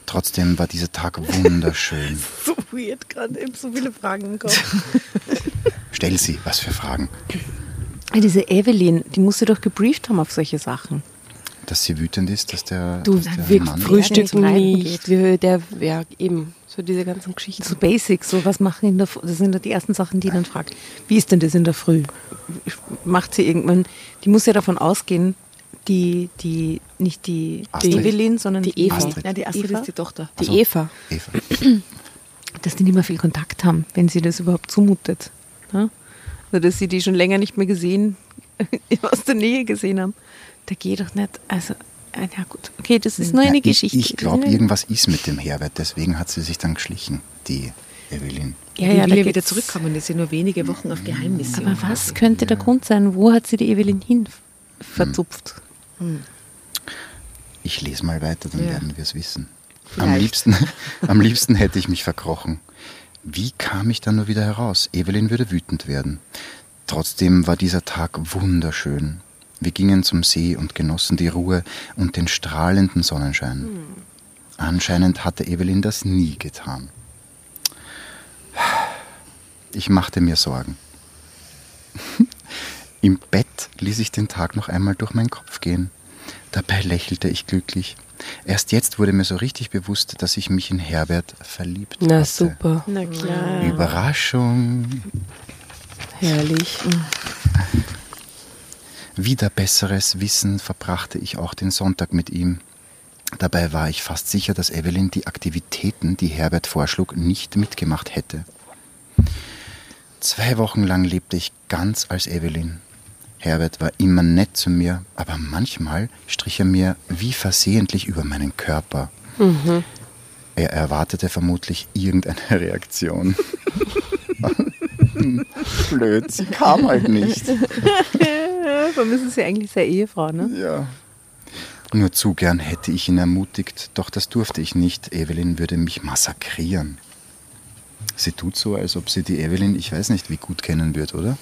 Trotzdem war dieser Tag wunderschön. so weird gerade, eben so viele Fragen im Kopf. Stell sie, was für Fragen? Diese Evelyn, die musste doch gebrieft haben auf solche Sachen. Dass sie wütend ist, dass der, Du, dass der wir Mann... frühstücken nicht. Wir, der, ja, eben. So diese ganzen Geschichten. So Basics, so was machen in der Früh. Das sind ja die ersten Sachen, die dann fragt. Wie ist denn das in der Früh? Macht sie irgendwann, die muss ja davon ausgehen, die, die, nicht die, die Astrid. Evelyn, sondern Die Eva. Astrid. Ja, die Astrid Eva? ist die Tochter. Die Also- Eva. Eva. Dass die nicht mehr viel Kontakt haben, wenn sie das überhaupt zumutet. Ja? Also, dass sie die schon länger nicht mehr gesehen, aus der Nähe gesehen haben. Da geht doch nicht, also, äh, ja gut, okay, das ist nur eine Ja, Geschichte. Ich, ich glaube, irgendwas ist mit dem Herbert, deswegen hat sie sich dann geschlichen, die Evelyn. ja, ja, will da ja wieder zurückkommen. Das ja nur wenige Wochen auf Geheimmission. Aber was könnte der Grund sein? Wo hat sie die Evelyn hin verzupft? Ich lese mal weiter, dann Ja. werden wir es wissen. Am liebsten, am liebsten hätte ich mich verkrochen. Wie kam ich dann nur wieder heraus? Evelyn würde wütend werden. Trotzdem war dieser Tag wunderschön. Wir gingen zum See und genossen die Ruhe und den strahlenden Sonnenschein. Anscheinend hatte Evelyn das nie getan. Ich machte mir Sorgen. Im Bett ließ ich den Tag noch einmal durch meinen Kopf gehen. Dabei lächelte ich glücklich. Erst jetzt wurde mir so richtig bewusst, dass ich mich in Herbert verliebt Na hatte. super. Na klar. Überraschung. Herrlich. Wieder besseres Wissen verbrachte ich auch den Sonntag mit ihm. Dabei war ich fast sicher, dass Evelyn die Aktivitäten, die Herbert vorschlug, nicht mitgemacht hätte. Zwei Wochen lang lebte ich ganz als Evelyn. Herbert war immer nett zu mir, aber manchmal strich er mir wie versehentlich über meinen Körper. Er erwartete vermutlich irgendeine Reaktion. Blöd, sie kam halt nicht. Ist sie eigentlich sehr Ehefrau, ne? Ja. Nur zu gern hätte ich ihn ermutigt, doch das durfte ich nicht. Evelyn würde mich massakrieren. Sie tut so, als ob sie die Evelyn, ich weiß nicht, wie gut kennen wird, oder?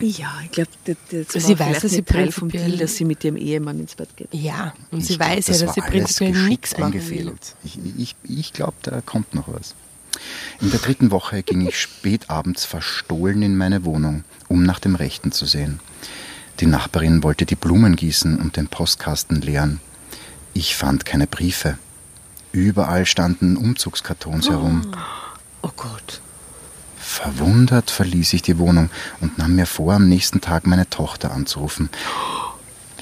Ja, ich glaube, das, Sie war weiß, dass sie Teil vom prinzipiell- Dass sie mit ihrem Ehemann ins Bett geht. Ja, und Ich sie glaub, weiß ja, das dass sie prinzipiell nichts machen will. Ich, ich, ich glaube, da kommt noch was. In der dritten Woche ging ich spät abends verstohlen in meine Wohnung, um nach dem Rechten zu sehen. Die Nachbarin wollte die Blumen gießen und den Postkasten leeren. Ich fand keine Briefe. Überall standen Umzugskartons herum. Oh Gott. Verwundert verließ ich die Wohnung und nahm mir vor, am nächsten Tag meine Tochter anzurufen.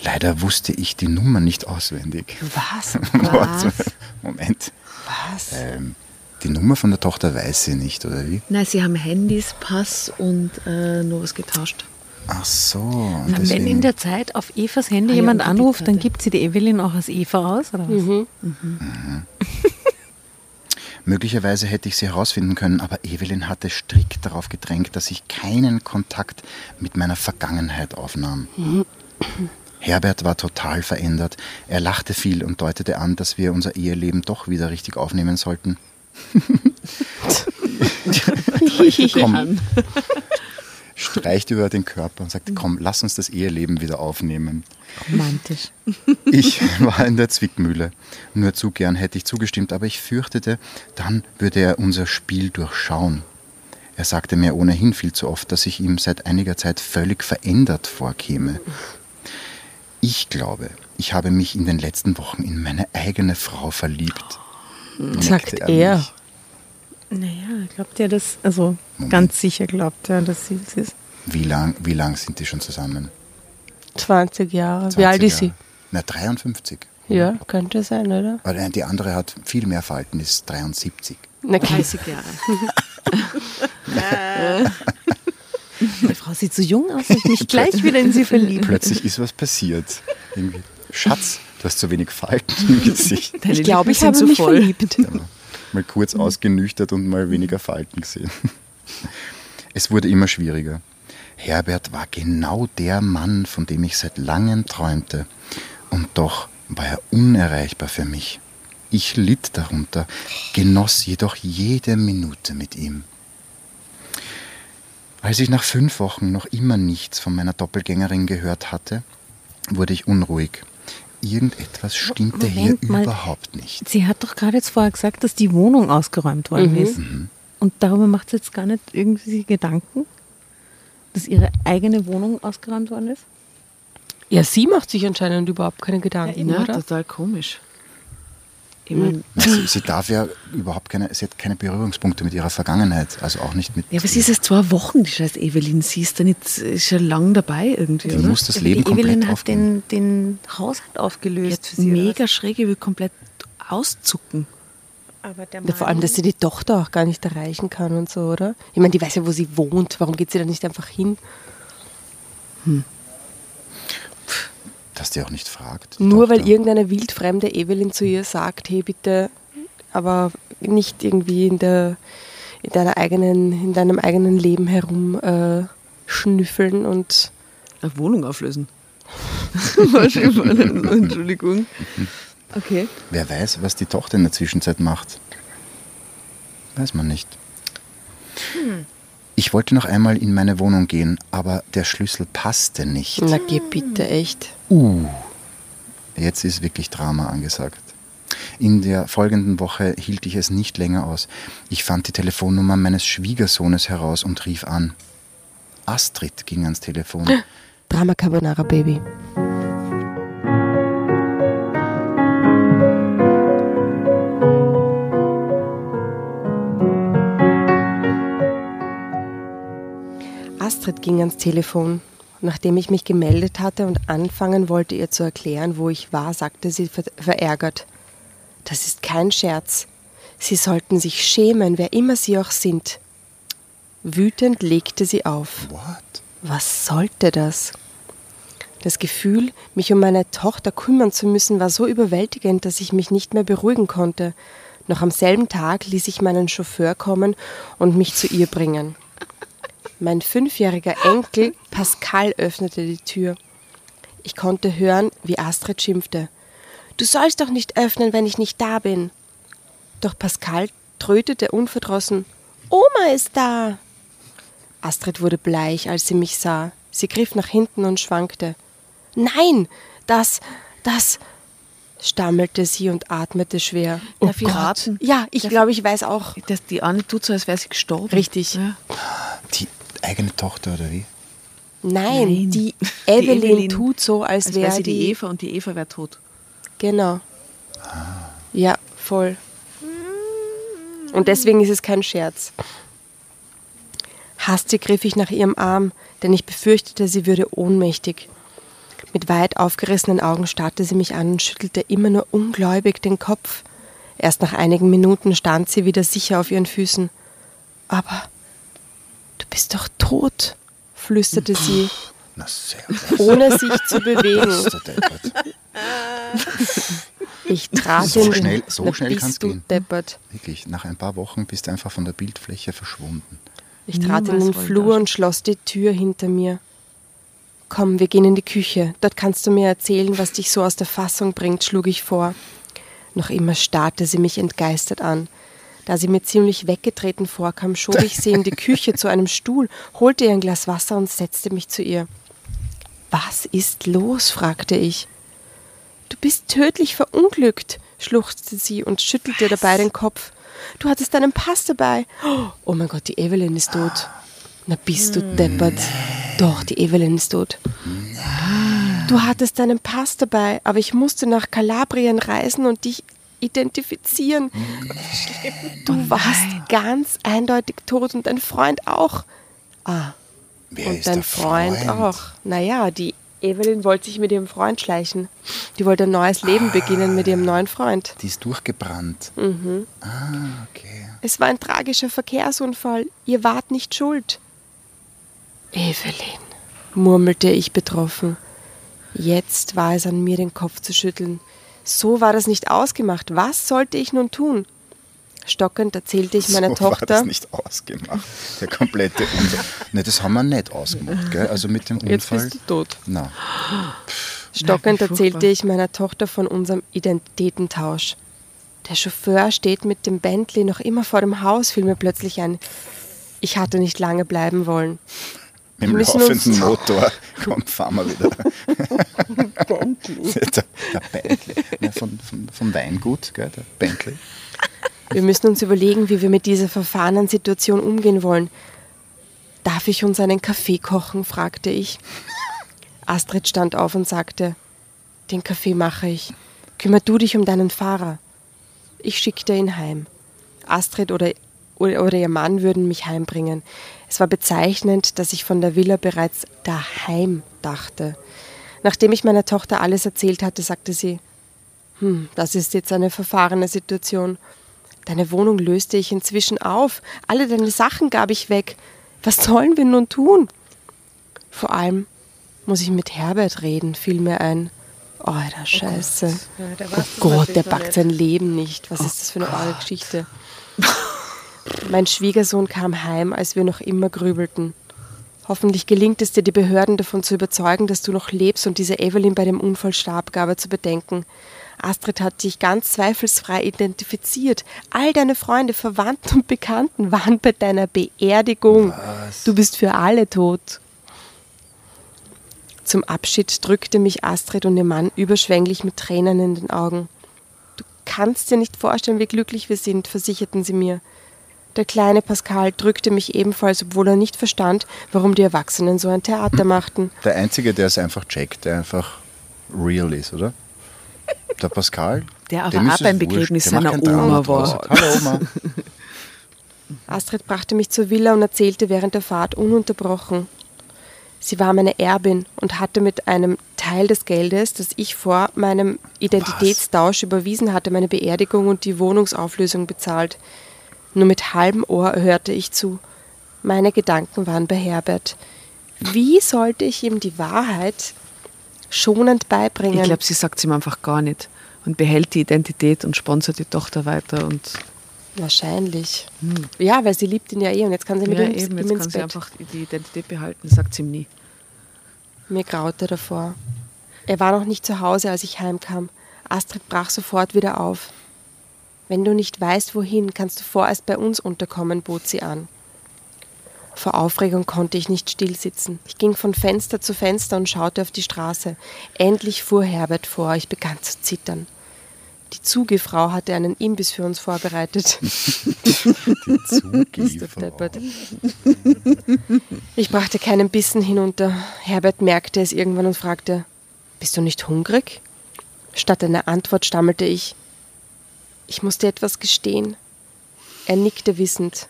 Leider wusste ich die Nummer nicht auswendig. Was? Warte, Moment. Was? Ähm, die Nummer von der Tochter weiß sie nicht, oder wie? Nein, sie haben Handys, Pass und äh, noch was getauscht. Ach so. Na, wenn in der Zeit auf Evas Handy Ah ja, jemand die anruft, dann gibt sie die Evelyn auch als Eva aus, oder was? Möglicherweise hätte ich sie herausfinden können, aber Evelyn hatte strikt darauf gedrängt, dass ich keinen Kontakt mit meiner Vergangenheit aufnahm. Herbert war total verändert. Er lachte viel und deutete an, dass wir unser Eheleben doch wieder richtig aufnehmen sollten. Komm, streicht über den Körper und sagt, komm, lass uns das Eheleben wieder aufnehmen. Romantisch. Ich war in der Zwickmühle. Nur zu gern hätte ich zugestimmt, aber ich fürchtete, dann würde er unser Spiel durchschauen. Er sagte mir ohnehin viel zu oft, dass ich ihm seit einiger Zeit völlig verändert vorkäme. Ich glaube, ich habe mich in den letzten Wochen in meine eigene Frau verliebt. Sagt nickte er. Naja, glaubt ihr das, also Moment. ganz sicher glaubt er, dass sie es ist. Wie lang, wie lang sind die schon zusammen? 20 Jahre. 20 Wie alt ist sie? Na, 53. Ja, könnte sein, oder? Aber die andere hat viel mehr Falten, ist 73. Na, okay. 30 Jahre. Die Frau sieht so jung aus, dass ich mich gleich wieder in sie verliebt. Plötzlich ist was passiert. Irgendwie. Schatz, du hast zu wenig Falten im Gesicht. Deine Ich glaube, ich habe mich voll. verliebt. Mal kurz ausgenüchtert und mal weniger Falten gesehen. Es wurde immer schwieriger. Herbert war genau der Mann, von dem ich seit langem träumte. Und doch war er unerreichbar für mich. Ich litt darunter, genoss jedoch jede Minute mit ihm. Als ich nach fünf Wochen noch immer nichts von meiner Doppelgängerin gehört hatte, wurde ich unruhig. Irgendetwas stimmte hier Moment mal. überhaupt nicht. Sie hat doch gerade jetzt vorher gesagt, dass die Wohnung ausgeräumt worden Mhm. ist. Und darüber macht sie jetzt gar nicht irgendwie Gedanken, dass ihre eigene Wohnung ausgeräumt worden ist? Ja, sie macht sich anscheinend überhaupt keine Gedanken, Ja, oder? total komisch. Ich mein, Na, Sie, sie darf ja überhaupt keine, sie hat keine Berührungspunkte mit ihrer Vergangenheit, also auch nicht mit. ja, was ist es zwei Wochen, die scheiß Evelyn? Sie ist da nicht ist schon lang dabei irgendwie, Die oder? muss das Ja, Leben die Evelyn komplett hat aufgeben. den, den Haushalt aufgelöst für Jetzt sie. mega schräg, ich will komplett auszucken. Aber der Ja, vor allem, dass sie die Tochter auch gar nicht erreichen kann und so, oder? Ich meine, die weiß ja, wo sie wohnt. Warum geht sie da nicht einfach hin? Dass die auch nicht fragt. Nur weil Tochter. irgendeine wildfremde Evelyn zu ihr sagt, hey bitte, aber nicht irgendwie in, der, in, deiner eigenen, in deinem eigenen Leben herum äh, schnüffeln und Eine Wohnung auflösen. Entschuldigung. Okay. Wer weiß, was die Tochter in der Zwischenzeit macht. Weiß man nicht. Ich wollte noch einmal in meine Wohnung gehen, aber der Schlüssel passte nicht. na geh bitte, echt. Uh, jetzt ist wirklich Drama angesagt. In der folgenden Woche hielt ich es nicht länger aus. Ich fand die Telefonnummer meines Schwiegersohnes heraus und rief an. Astrid ging ans Telefon. Drama Carbonara Baby. Astrid ging ans Telefon. Nachdem ich mich gemeldet hatte und anfangen wollte, ihr zu erklären, wo ich war, sagte sie ver verärgert. Das ist kein Scherz. Sie sollten sich schämen, wer immer sie auch sind. Wütend legte sie auf. What? Was sollte das? Das Gefühl, mich um meine Tochter kümmern zu müssen, war so überwältigend, dass ich mich nicht mehr beruhigen konnte. Noch am selben Tag ließ ich meinen Chauffeur kommen und mich zu ihr bringen. Mein fünfjähriger Enkel Pascal öffnete die Tür. Ich konnte hören, wie Astrid schimpfte. Du sollst doch nicht öffnen, wenn ich nicht da bin. Doch Pascal trötete unverdrossen. Oma ist da. Astrid wurde bleich, als sie mich sah. Sie griff nach hinten und schwankte. Nein, das, das, stammelte sie und atmete schwer. Darf ich raten? Ja, ich glaube, ich weiß auch. Das, die Anne tut so, als wäre sie gestorben. Richtig. Ja. Die eigene Tochter oder wie? Nein, Nein. die Die Evelyn, Evelyn. tut so, als, Als wäre wäre sie die, die Eva und die Eva wäre tot. Genau. Ja, voll. Und deswegen ist es kein Scherz. Hastig griff ich nach ihrem Arm, denn ich befürchtete, sie würde ohnmächtig. Mit weit aufgerissenen Augen starrte sie mich an und schüttelte immer nur ungläubig den Kopf. Erst nach einigen Minuten stand sie wieder sicher auf ihren Füßen. Aber du bist doch tot, flüsterte sie, Na sehr. ohne sich zu bewegen. Ich trat So in den, schnell- so schnell bist kann's du gehen. deppert. Wirklich, nach ein paar Wochen bist du einfach von der Bildfläche verschwunden. Ich trat in den Flur und schloss die Tür hinter mir. Komm, wir gehen in die Küche. Dort kannst du mir erzählen, was dich so aus der Fassung bringt, schlug ich vor. Noch immer starrte sie mich entgeistert an. Da sie mir ziemlich weggetreten vorkam, schob ich sie in die Küche zu einem Stuhl, holte ihr ein Glas Wasser und setzte mich zu ihr. Was ist los? fragte ich. Du bist tödlich verunglückt, schluchzte sie und schüttelte dabei den Kopf. Du hattest deinen Pass dabei. Oh mein Gott, die Evelyn ist tot. Na bist du deppert. Doch, die Evelyn ist tot. Du hattest deinen Pass dabei, aber ich musste nach Kalabrien reisen und dich identifizieren. Du warst ganz eindeutig tot und dein Freund auch. Ah, Wer und ist dein Freund, Freund? auch. Naja, die Evelyn wollte sich mit ihrem Freund schleichen. Die wollte ein neues Leben beginnen mit ihrem neuen Freund. Die ist durchgebrannt. Mhm. Ah, okay. Es war ein tragischer Verkehrsunfall. Ihr wart nicht schuld. Evelyn, murmelte ich betroffen. Jetzt war es an mir, den Kopf zu schütteln. So war das nicht ausgemacht. Was sollte ich nun tun? Stockend erzählte ich meiner so war Tochter. das nicht ausgemacht. Der komplette Unfall. Ne, das haben wir nicht ausgemacht, gell? Also mit dem Jetzt Unfall. bist du tot. Na, Stockend Nein, erzählte ich meiner Tochter von unserem Identitätentausch. Der Chauffeur steht mit dem Bentley noch immer vor dem Haus, fiel mir plötzlich ein. Ich hatte nicht lange bleiben wollen. Mit dem laufenden Motor Komm, fahren wir wieder. Bentley. der, der Bentley. Ja, von, von, vom Weingut, gell, der Bentley. Wir müssen uns überlegen, wie wir mit dieser verfahrenen Situation umgehen wollen. Darf ich uns einen Kaffee kochen? fragte ich. Astrid stand auf und sagte, den Kaffee mache ich. Kümmer du dich um deinen Fahrer. Ich schickte ihn heim. Astrid oder, oder ihr Mann würden mich heimbringen. Es war bezeichnend, dass ich von der Villa bereits daheim dachte. Nachdem ich meiner Tochter alles erzählt hatte, sagte sie, hm, das ist jetzt eine verfahrene Situation. Deine Wohnung löste ich inzwischen auf. Alle deine Sachen gab ich weg. Was sollen wir nun tun? Vor allem muss ich mit Herbert reden, fiel mir ein. Oh, der Scheiße. Oh Gott, ja, der, oh Gott, der packt sein Leben nicht. Was oh ist das für eine arge Geschichte? mein Schwiegersohn kam heim, als wir noch immer grübelten. Hoffentlich gelingt es dir, die Behörden davon zu überzeugen, dass du noch lebst und diese Evelyn bei dem Unfall starb, gab er zu bedenken. Astrid hat dich ganz zweifelsfrei identifiziert. All deine Freunde, Verwandten und Bekannten waren bei deiner Beerdigung. Was? Du bist für alle tot. Zum Abschied drückte mich Astrid und ihr Mann überschwänglich mit Tränen in den Augen. Du kannst dir nicht vorstellen, wie glücklich wir sind, versicherten sie mir. Der kleine Pascal drückte mich ebenfalls, obwohl er nicht verstand, warum die Erwachsenen so ein Theater machten. Der Einzige, der es einfach checkt, der einfach real ist, oder? Der Pascal. Der aber auch beim Begräbnis seiner Oma war. Hallo Oma. Astrid brachte mich zur Villa und erzählte während der Fahrt ununterbrochen. Sie war meine Erbin und hatte mit einem Teil des Geldes, das ich vor meinem Identitätstausch Was? überwiesen hatte, meine Beerdigung und die Wohnungsauflösung bezahlt. Nur mit halbem Ohr hörte ich zu. Meine Gedanken waren bei Herbert. Wie sollte ich ihm die Wahrheit schonend beibringen. Ich glaube, sie sagt es ihm einfach gar nicht und behält die Identität und sponsert die Tochter weiter und Wahrscheinlich. Hm. Ja, weil sie liebt ihn ja eh und jetzt kann sie mit ja, ihm, eben, jetzt ihm kann sie einfach die Identität behalten, sagt sie ihm nie. Mir graute davor. Er war noch nicht zu Hause, als ich heimkam. Astrid brach sofort wieder auf. Wenn du nicht weißt, wohin, kannst du vorerst bei uns unterkommen, bot sie an. Vor Aufregung konnte ich nicht stillsitzen. Ich ging von Fenster zu Fenster und schaute auf die Straße. Endlich fuhr Herbert vor. Ich begann zu zittern. Die Zugefrau hatte einen Imbiss für uns vorbereitet. Die Zugefrau. Ich brachte keinen Bissen hinunter. Herbert merkte es irgendwann und fragte: Bist du nicht hungrig? Statt einer Antwort stammelte ich: Ich muss dir etwas gestehen. Er nickte wissend.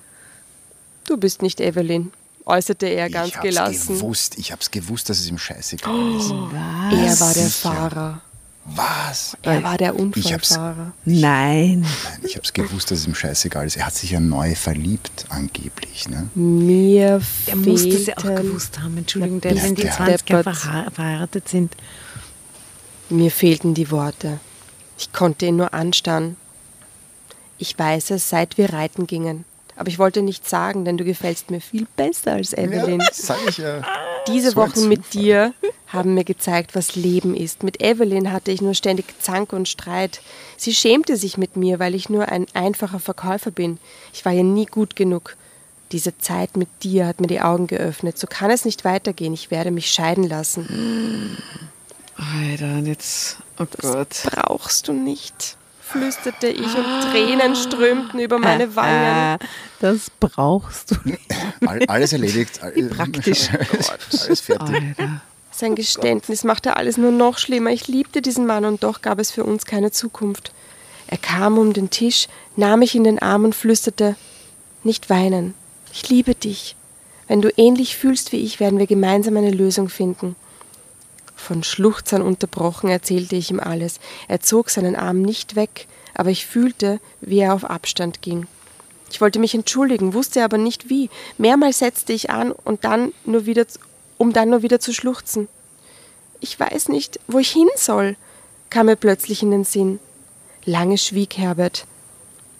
Du bist nicht Evelyn, äußerte er ganz ich hab's gelassen. Gewusst, ich hab's gewusst, dass es ihm scheißegal ist. Oh, er war der Fahrer. Was? Er war der Unfallfahrer. Nein. Nein, ich habe es gewusst, dass es ihm scheißegal ist. Er hat sich ja neu verliebt, angeblich. Ne? Mir Er muss das ja auch gewusst haben, Entschuldigung, denn wenn die 20 Jahre verheiratet sind. Mir fehlten die Worte. Ich konnte ihn nur anstarren. Ich weiß es, seit wir reiten gingen. Aber ich wollte nichts sagen, denn du gefällst mir viel besser als Evelyn. Ja, sag ich ja. Diese so Wochen mit dir haben mir gezeigt, was Leben ist. Mit Evelyn hatte ich nur ständig Zank und Streit. Sie schämte sich mit mir, weil ich nur ein einfacher Verkäufer bin. Ich war ja nie gut genug. Diese Zeit mit dir hat mir die Augen geöffnet. So kann es nicht weitergehen. Ich werde mich scheiden lassen. Alter, jetzt. Oh Gott. Das brauchst du nicht flüsterte ich und Tränen strömten über meine Wangen. Das brauchst du nicht. alles erledigt. Praktisch. alles fertig. Alter. Sein Geständnis machte alles nur noch schlimmer. Ich liebte diesen Mann und doch gab es für uns keine Zukunft. Er kam um den Tisch, nahm mich in den Arm und flüsterte, nicht weinen, ich liebe dich. Wenn du ähnlich fühlst wie ich, werden wir gemeinsam eine Lösung finden. Von Schluchzern unterbrochen erzählte ich ihm alles. Er zog seinen Arm nicht weg, aber ich fühlte, wie er auf Abstand ging. Ich wollte mich entschuldigen, wusste aber nicht wie. Mehrmals setzte ich an und dann nur wieder, um dann nur wieder zu schluchzen. Ich weiß nicht, wo ich hin soll, kam mir plötzlich in den Sinn. Lange schwieg Herbert.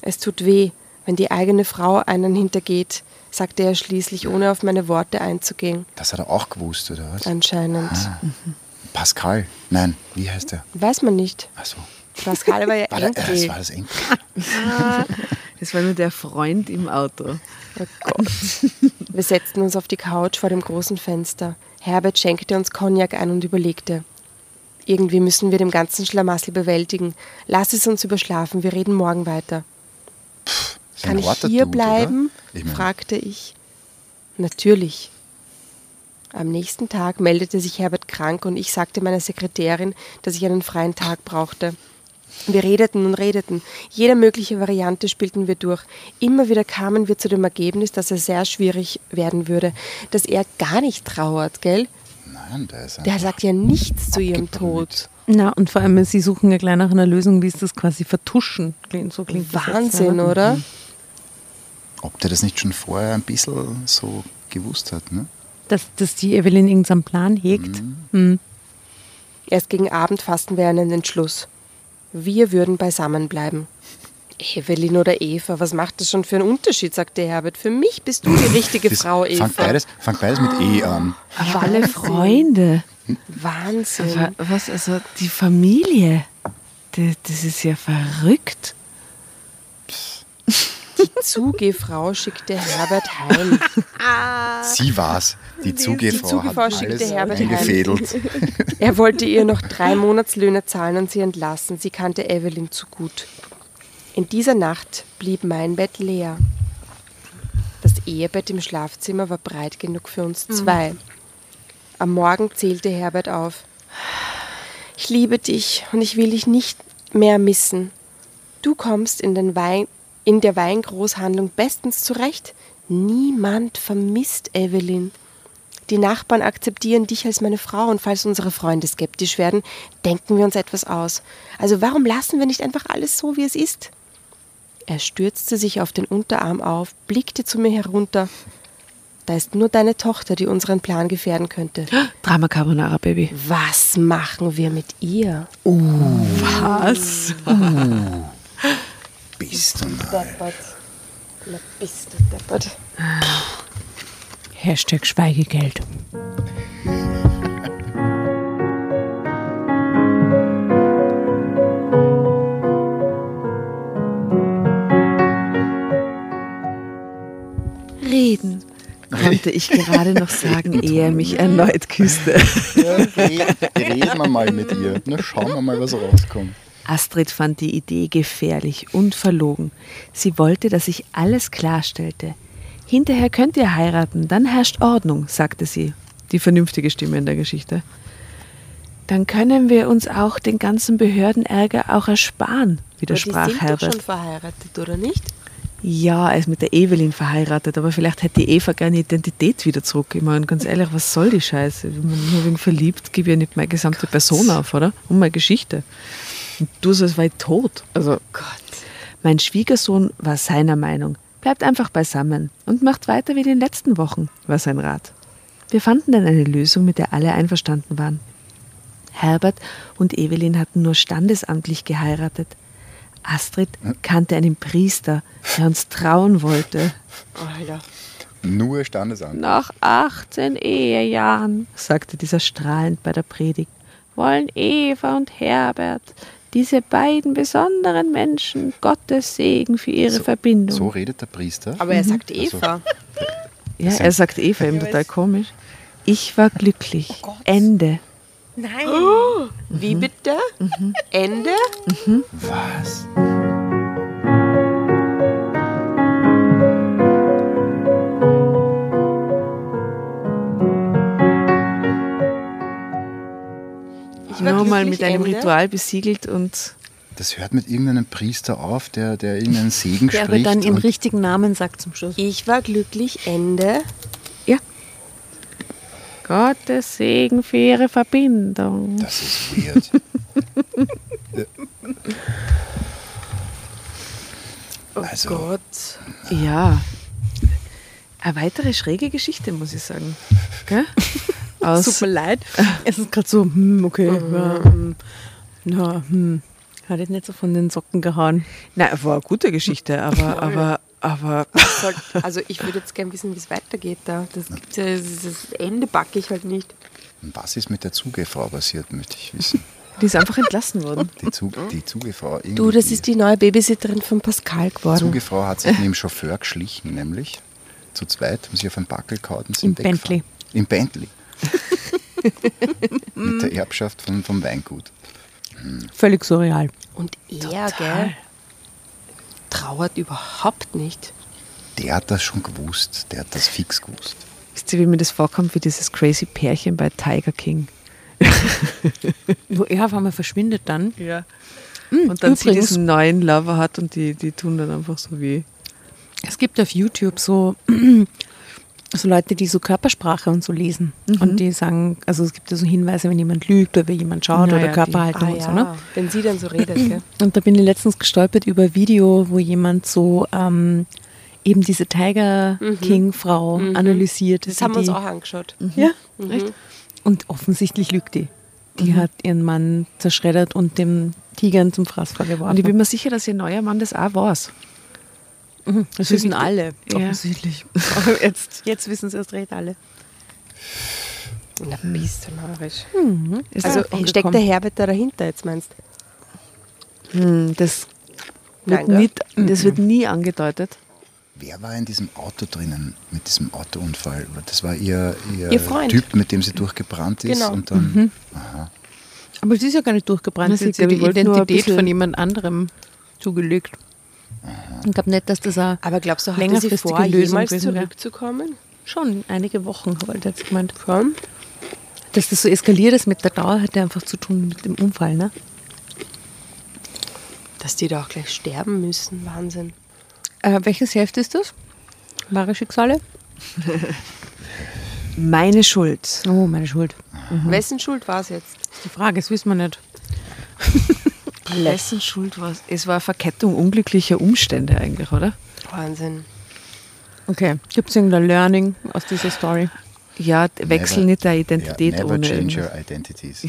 Es tut weh, wenn die eigene Frau einen hintergeht, sagte er schließlich, ohne auf meine Worte einzugehen. Das hat er auch gewusst, oder was? Anscheinend. Ah. Mhm. Pascal. Nein, wie heißt der? Weiß man nicht. Ach so. Pascal war ja war Enkel. Der, das war das Enkel. Ah, Es war nur der Freund im Auto. Oh Gott. Wir setzten uns auf die Couch vor dem großen Fenster. Herbert schenkte uns Cognac ein und überlegte. Irgendwie müssen wir den ganzen Schlamassel bewältigen. Lass es uns überschlafen, wir reden morgen weiter. Ist Kann ich hier Dude, bleiben? Ich mein, fragte ich. Natürlich. Am nächsten Tag meldete sich Herbert krank und ich sagte meiner Sekretärin, dass ich einen freien Tag brauchte. Wir redeten und redeten. Jede mögliche Variante spielten wir durch. Immer wieder kamen wir zu dem Ergebnis, dass es sehr schwierig werden würde, dass er gar nicht trauert, gell? nein, der ist Der sagt ja nichts zu ihrem. Tod. Na, und vor allem, sie suchen ja gleich nach einer Lösung, wie es das quasi vertuschen. Klingt- So klingt das jetzt, Wahnsinn, oder? Ob der das nicht schon vorher ein bisschen so gewusst hat, ne? Dass, dass die Evelyn irgendeinen Plan hegt. Hm. Erst gegen Abend fassten wir einen Entschluss. Wir würden beisammen bleiben. Evelyn oder Eva, was macht das schon für einen Unterschied, sagte Herbert. Für mich bist du die richtige Das- Frau, Eva. Fang beides, fang beides mit E an. Aber alle Freunde. Wahnsinn. Aber was, also die Familie. Die, das ist ja verrückt. Die Zugehfrau schickte Herbert heim. Sie war's. Die Zugefrau, Zugefrau hat schickte alles Herbert heim. eingefädelt. Er wollte ihr noch drei Monatslöhne zahlen und sie entlassen. Sie kannte Evelyn zu gut. In dieser Nacht blieb mein Bett leer. Das Ehebett im Schlafzimmer war breit genug für uns zwei. Am Morgen zählte Herbert auf. Ich liebe dich und ich will dich nicht mehr missen. Du kommst in, den Wein, in der Weingroßhandlung bestens zurecht. Niemand vermisst Evelyn. Die Nachbarn akzeptieren dich als meine Frau und falls unsere Freunde skeptisch werden, denken wir uns etwas aus. Also warum lassen wir nicht einfach alles so, wie es ist? Er stürzte sich auf den Unterarm auf, blickte zu mir herunter. Da ist nur deine Tochter, die unseren Plan gefährden könnte. Drama Carbonara, Baby. Was machen wir mit ihr? Was? Bist du. Deppert. Na, bist du deppert. Hashtag Schweigegeld. Reden, konnte ich gerade noch sagen, ehe er mich erneut küsste. Ja, red- reden wir mal mit ihr. Na, schauen wir mal, was rauskommt. Astrid fand die Idee gefährlich und verlogen. Sie wollte, dass ich alles klarstellte. Hinterher könnt ihr heiraten, dann herrscht Ordnung, sagte sie, die vernünftige Stimme in der Geschichte. Dann können wir uns auch den ganzen Behördenärger auch ersparen, widersprach Aber die sind doch Herbert. schon verheiratet, oder nicht? Ja, er ist mit der Evelyn verheiratet, aber vielleicht hätte die Eva gerne Identität wieder zurück. Ich meine, ganz ehrlich, was soll die Scheiße? Wenn man nur wegen verliebt, gebe ich ja nicht meine gesamte Person auf, oder? Und meine Geschichte. Und du so, als war ich tot. Also, Gott. Mein Schwiegersohn war seiner Meinung. Bleibt einfach beisammen und macht weiter wie in den letzten Wochen, war sein Rat. Wir fanden dann eine Lösung, mit der alle einverstanden waren. Herbert und Evelyn hatten nur standesamtlich geheiratet. Astrid kannte einen Priester, der uns trauen wollte. Alter. Nur Standesamt. Nach 18 Ehejahren, sagte dieser strahlend bei der Predigt, wollen Eva und Herbert, diese beiden besonderen Menschen, Gottes Segen für ihre Verbindung. So redet der Priester. Aber er sagt Also- Eva. ja, er sagt Eva eben total komisch. Ich war glücklich. Ende. Nein. Wie bitte? Ende? Was? Glücklich, mit einem Ende. Ritual besiegelt und Das hört mit irgendeinem Priester auf, der, der irgendeinen Segen Der aber spricht. dann ihren und richtigen Namen sagt zum Schluss. Ich war glücklich. Ende. ja. Gottes Segen für ihre Verbindung. das ist weird. Oh Also- Gott. Ja. Eine weitere schräge Geschichte, muss ich sagen. Gell? Aus, Tut mir leid. Es ist gerade so, hm, okay. Ja, hm, na, hm. Hat jetzt nicht so von den Socken gehauen. Na, war eine gute Geschichte, aber, aber, aber Also ich würde jetzt gerne wissen, wie es weitergeht da. Das, gibt's ja, das Ende backe ich halt nicht. Was ist mit der Zugefrau passiert, möchte ich wissen. Die ist einfach entlassen worden. Die, Zug, die Zugefrau. Du, das ist die neue Babysitterin von Pascal Die geworden. Zugefrau hat sich mit dem Chauffeur geschlichen, nämlich zu zweit, haben sich auf einen Backel gehauen und sind Im Bentley. Im Bentley. mit der Erbschaft von, vom Weingut. Völlig surreal. Und er, gell, trauert überhaupt nicht. Der hat das schon gewusst, der hat das fix gewusst. Wisst ihr, wie mir das vorkommt, wie dieses crazy Pärchen bei Tiger King? Wo er auf einmal verschwindet dann. Ja. Und dann sie übrigens- diesen neuen Lover hat und die, die tun dann einfach so wie. Es gibt auf YouTube so, so Leute, die so Körpersprache und so lesen. Und die sagen, also es gibt ja so Hinweise, wenn jemand lügt oder wenn jemand schaut Naja, oder die- Körperhaltung Ah, und so. Ne? wenn sie dann so redet, gell? Und da bin ich letztens gestolpert über ein Video, wo jemand so ähm, eben diese Tiger King-Frau analysiert. Das haben wir uns auch angeschaut. Ja, echt. Und offensichtlich lügt die. Die hat ihren Mann zerschreddert und dem Tigern zum Fraß Und ich bin mir sicher, dass ihr neuer Mann das auch weiß. Das wissen alle, Ja. offensichtlich. Aber jetzt, jetzt wissen sie erst recht alle. Na, bist du narrisch. Ist Also steckt der Herbert da dahinter jetzt, meinst du? Hm, das, wird Nein, nicht, das wird nie angedeutet. Wer war in diesem Auto drinnen mit diesem Autounfall? Das war ihr, ihr, Ihr Freund. Typ, mit dem sie durchgebrannt ist. Genau. Und dann, aha. Aber sie ist ja gar nicht durchgebrannt. Sie hat ja die Identität von jemand anderem zugelegt. Ich glaube nicht, dass das auch Aber glaubst du, hatte sie vor, Lösung jemals gewesen wäre. zurückzukommen? Schon einige Wochen, habe ich jetzt gemeint. Schon? Dass das so eskaliert ist mit der Dauer, hat ja einfach zu tun mit dem Unfall, ne? Dass die da auch gleich sterben müssen. Wahnsinn. Äh, welches Hälfte ist das? Wahre Schicksale? Meine Schuld. Oh, meine Schuld. Wessen Schuld war es jetzt? Das ist die Frage, das wissen wir nicht. Wessen Schuld war es? Es war eine Verkettung unglücklicher Umstände eigentlich, oder? Wahnsinn. Okay. Gibt es irgendein Learning aus dieser Story? Ja, wechsel Never- nicht deine Identität ja, never ohne change irgendwas. your identities.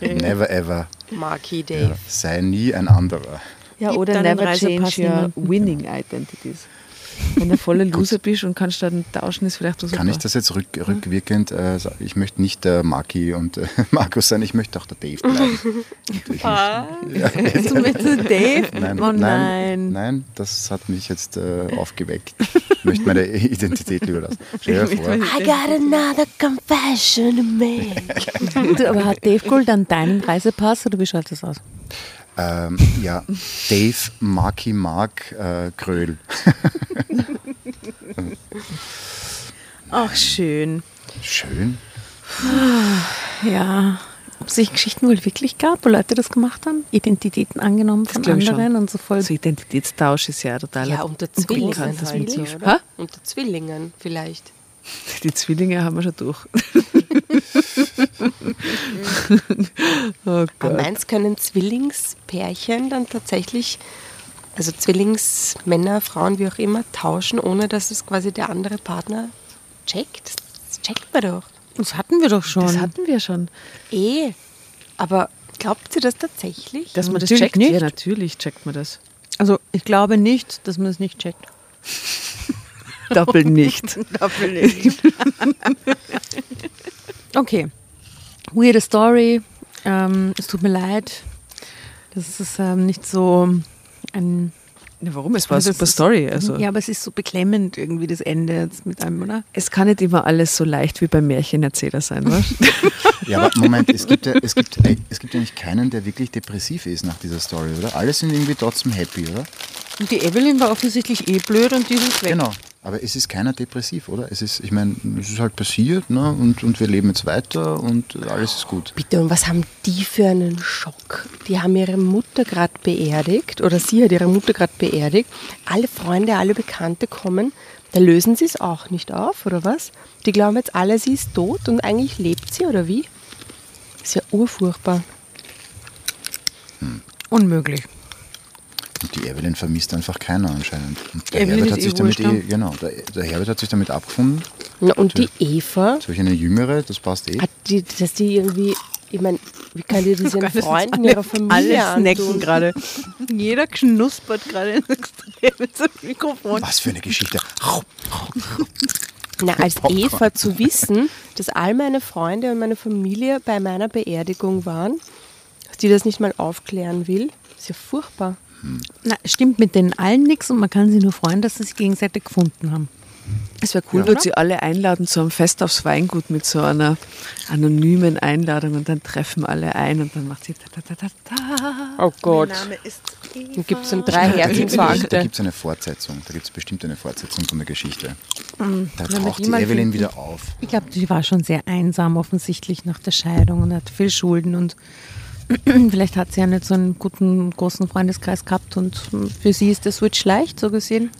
never ever. Marky Dave. Ja, sei nie ein anderer. Ja, Gib oder never change your winning identities. Wenn du voller Loser bist und kannst dann tauschen, ist vielleicht so Kann ich das jetzt rück, rückwirkend äh, sagen? Ich möchte nicht der Maki und äh, Markus sein, ich möchte auch der Dave bleiben. Ich möchte- Du mit Dave? Nein, oh nein, nein. nein, das hat mich jetzt äh, aufgeweckt. Ich möchte meine Identität lieber lassen. Stell dir vor, I got another confession to make. Du, aber hat Dave Gold dann deinen Reisepass oder wie schaut das aus? Ähm, ja, Dave Maki Mark äh, Kröll. Ach, schön. Schön. Ja. Ob es sich Geschichten wohl wirklich gab, wo Leute das gemacht haben? Identitäten angenommen von glaub ich schon. anderen und so voll. So Identitätstausch ist ja total. Ja, unter Zwillingen halt? Hä? Unter Zwillingen vielleicht. Die Zwillinge haben wir schon durch. oh Aber Gott. meinst können Zwillingspärchen dann tatsächlich, also Zwillingsmänner, Frauen, wie auch immer, tauschen, ohne dass es quasi der andere Partner checkt? Das checkt man doch. Das hatten wir doch schon. Das hatten wir schon. Eh. Aber glaubt ihr das tatsächlich? Dass man das Natürlich checkt? nicht. Ja, natürlich checkt man das. also ich glaube nicht, dass man es nicht checkt. Doppelt nicht. Okay. Weirde Story. Ähm, es tut mir leid. Das ist ähm, nicht so ein. Ja, warum? Es war eine Das super Story. Also. Ja, aber es ist so beklemmend irgendwie das Ende jetzt mit einem, oder? Es kann nicht immer alles so leicht wie beim Märchenerzähler sein, was? Ja, aber Moment, es gibt ja, es gibt, es gibt ja nicht keinen, der wirklich depressiv ist nach dieser Story, oder? Alle sind irgendwie trotzdem happy, oder? Und die Evelyn war offensichtlich eh blöd und die ist weg. Genau. Aber es ist keiner depressiv, oder? Es ist, ich meine, es ist halt passiert, ne? Und, und wir leben jetzt weiter und alles ist gut. Bitte, und was haben die für einen Schock? Die haben ihre Mutter gerade beerdigt oder sie hat ihre Mutter gerade beerdigt. Alle Freunde, alle Bekannte kommen. Da lösen sie es auch nicht auf, oder was? Die glauben jetzt alle, sie ist tot und eigentlich lebt sie, oder wie? Ist ja urfurchtbar. Unmöglich. Und die Evelyn vermisst einfach keiner anscheinend. Und der Evelyn Herbert hat eh sich damit wurscht, eh, ne? genau, der, der Herbert hat sich damit abgefunden. Na, und die Eva, ich eine jüngere, das passt eh. hat die, dass die irgendwie, ich meine, wie kann die das ihren Freunden, alle- ihrer Familie Alle snacken gerade. Jeder knuspert gerade mit so Mikrofon. Was für eine Geschichte. Na, als Popcorn. Eva zu wissen, dass all meine Freunde und meine Familie bei meiner Beerdigung waren Dass die das nicht mal aufklären will, ist ja furchtbar. Na, stimmt mit denen allen nichts und man kann sich nur freuen, dass sie sich gegenseitig gefunden haben. Es wäre cool, würde sie alle einladen zu einem Fest aufs Weingut mit so einer anonymen Einladung und dann treffen alle ein und dann macht sie ta ta ta ta ta. Oh Gott. ist Dann gibt es dann drei Da Herzinfarkte. gibt es eine Fortsetzung, da gibt es bestimmt eine Fortsetzung von der Geschichte. Da Wenn wir taucht die Evelyn finden. wieder auf. Ich glaube, die war schon sehr einsam offensichtlich nach der Scheidung und hat viel Schulden und vielleicht hat sie ja nicht so einen guten, großen Freundeskreis gehabt und für sie ist der Switch leicht, so gesehen.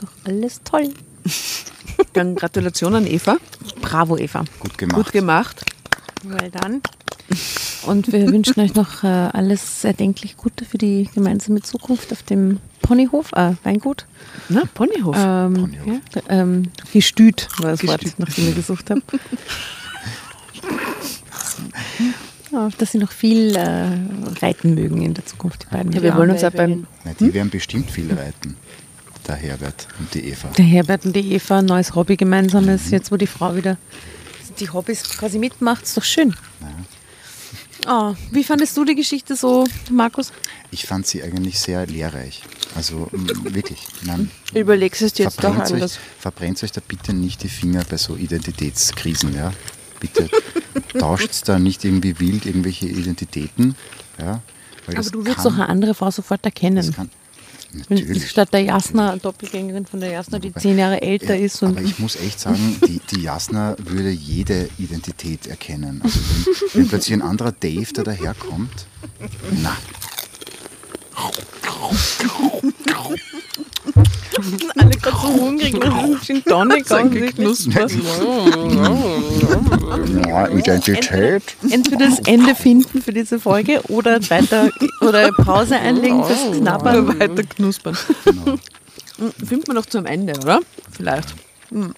Doch alles toll. Dann Gratulation an Eva. Bravo, Eva. Gut gemacht. Gut gemacht. Well done. Und wir wünschen euch noch äh, alles erdenklich Gute für die gemeinsame Zukunft auf dem Ponyhof, äh, Weingut. Na, Ponyhof. Ähm, Ponyhof. ja, ähm, Gestüt war das Wort, Gestüt. nach dem ich gesucht habe. ja, dass sie noch viel äh, reiten mögen in der Zukunft, die beiden. Ja, wir wollen uns auch Evelyn. beim Na, die werden bestimmt viel reiten. Der Herbert und die Eva. Der Herbert und die Eva, ein neues Hobby gemeinsames, jetzt wo die Frau wieder die Hobbys quasi mitmacht, ist doch schön. Oh, wie fandest du die Geschichte so, Markus? Ich fand sie eigentlich sehr lehrreich. Also wirklich. Nein, Überlegst es dir jetzt doch verbrennt, euch, anders. verbrennt euch da bitte nicht die Finger bei so Identitätskrisen. Ja? Bitte tauscht da nicht irgendwie wild irgendwelche Identitäten. Ja? Aber du würdest kann- doch eine andere Frau sofort erkennen. kann, Natürlich. statt der Jasna, Doppelgängerin von der Jasna, die zehn Jahre älter Ja, ist. Aber ich muss echt sagen, die, die Jasna würde jede Identität erkennen. Also wenn, wenn plötzlich ein anderer Dave da daherkommt, na, alle gerade so hungrig nach Gin Tonic ja, Identität. Entweder das Ende finden für diese Folge oder weiter oder Pause einlegen fürs Oder Knabbern. weiter knuspern. Genau. Finden wir noch zum Ende, oder? Vielleicht. Ein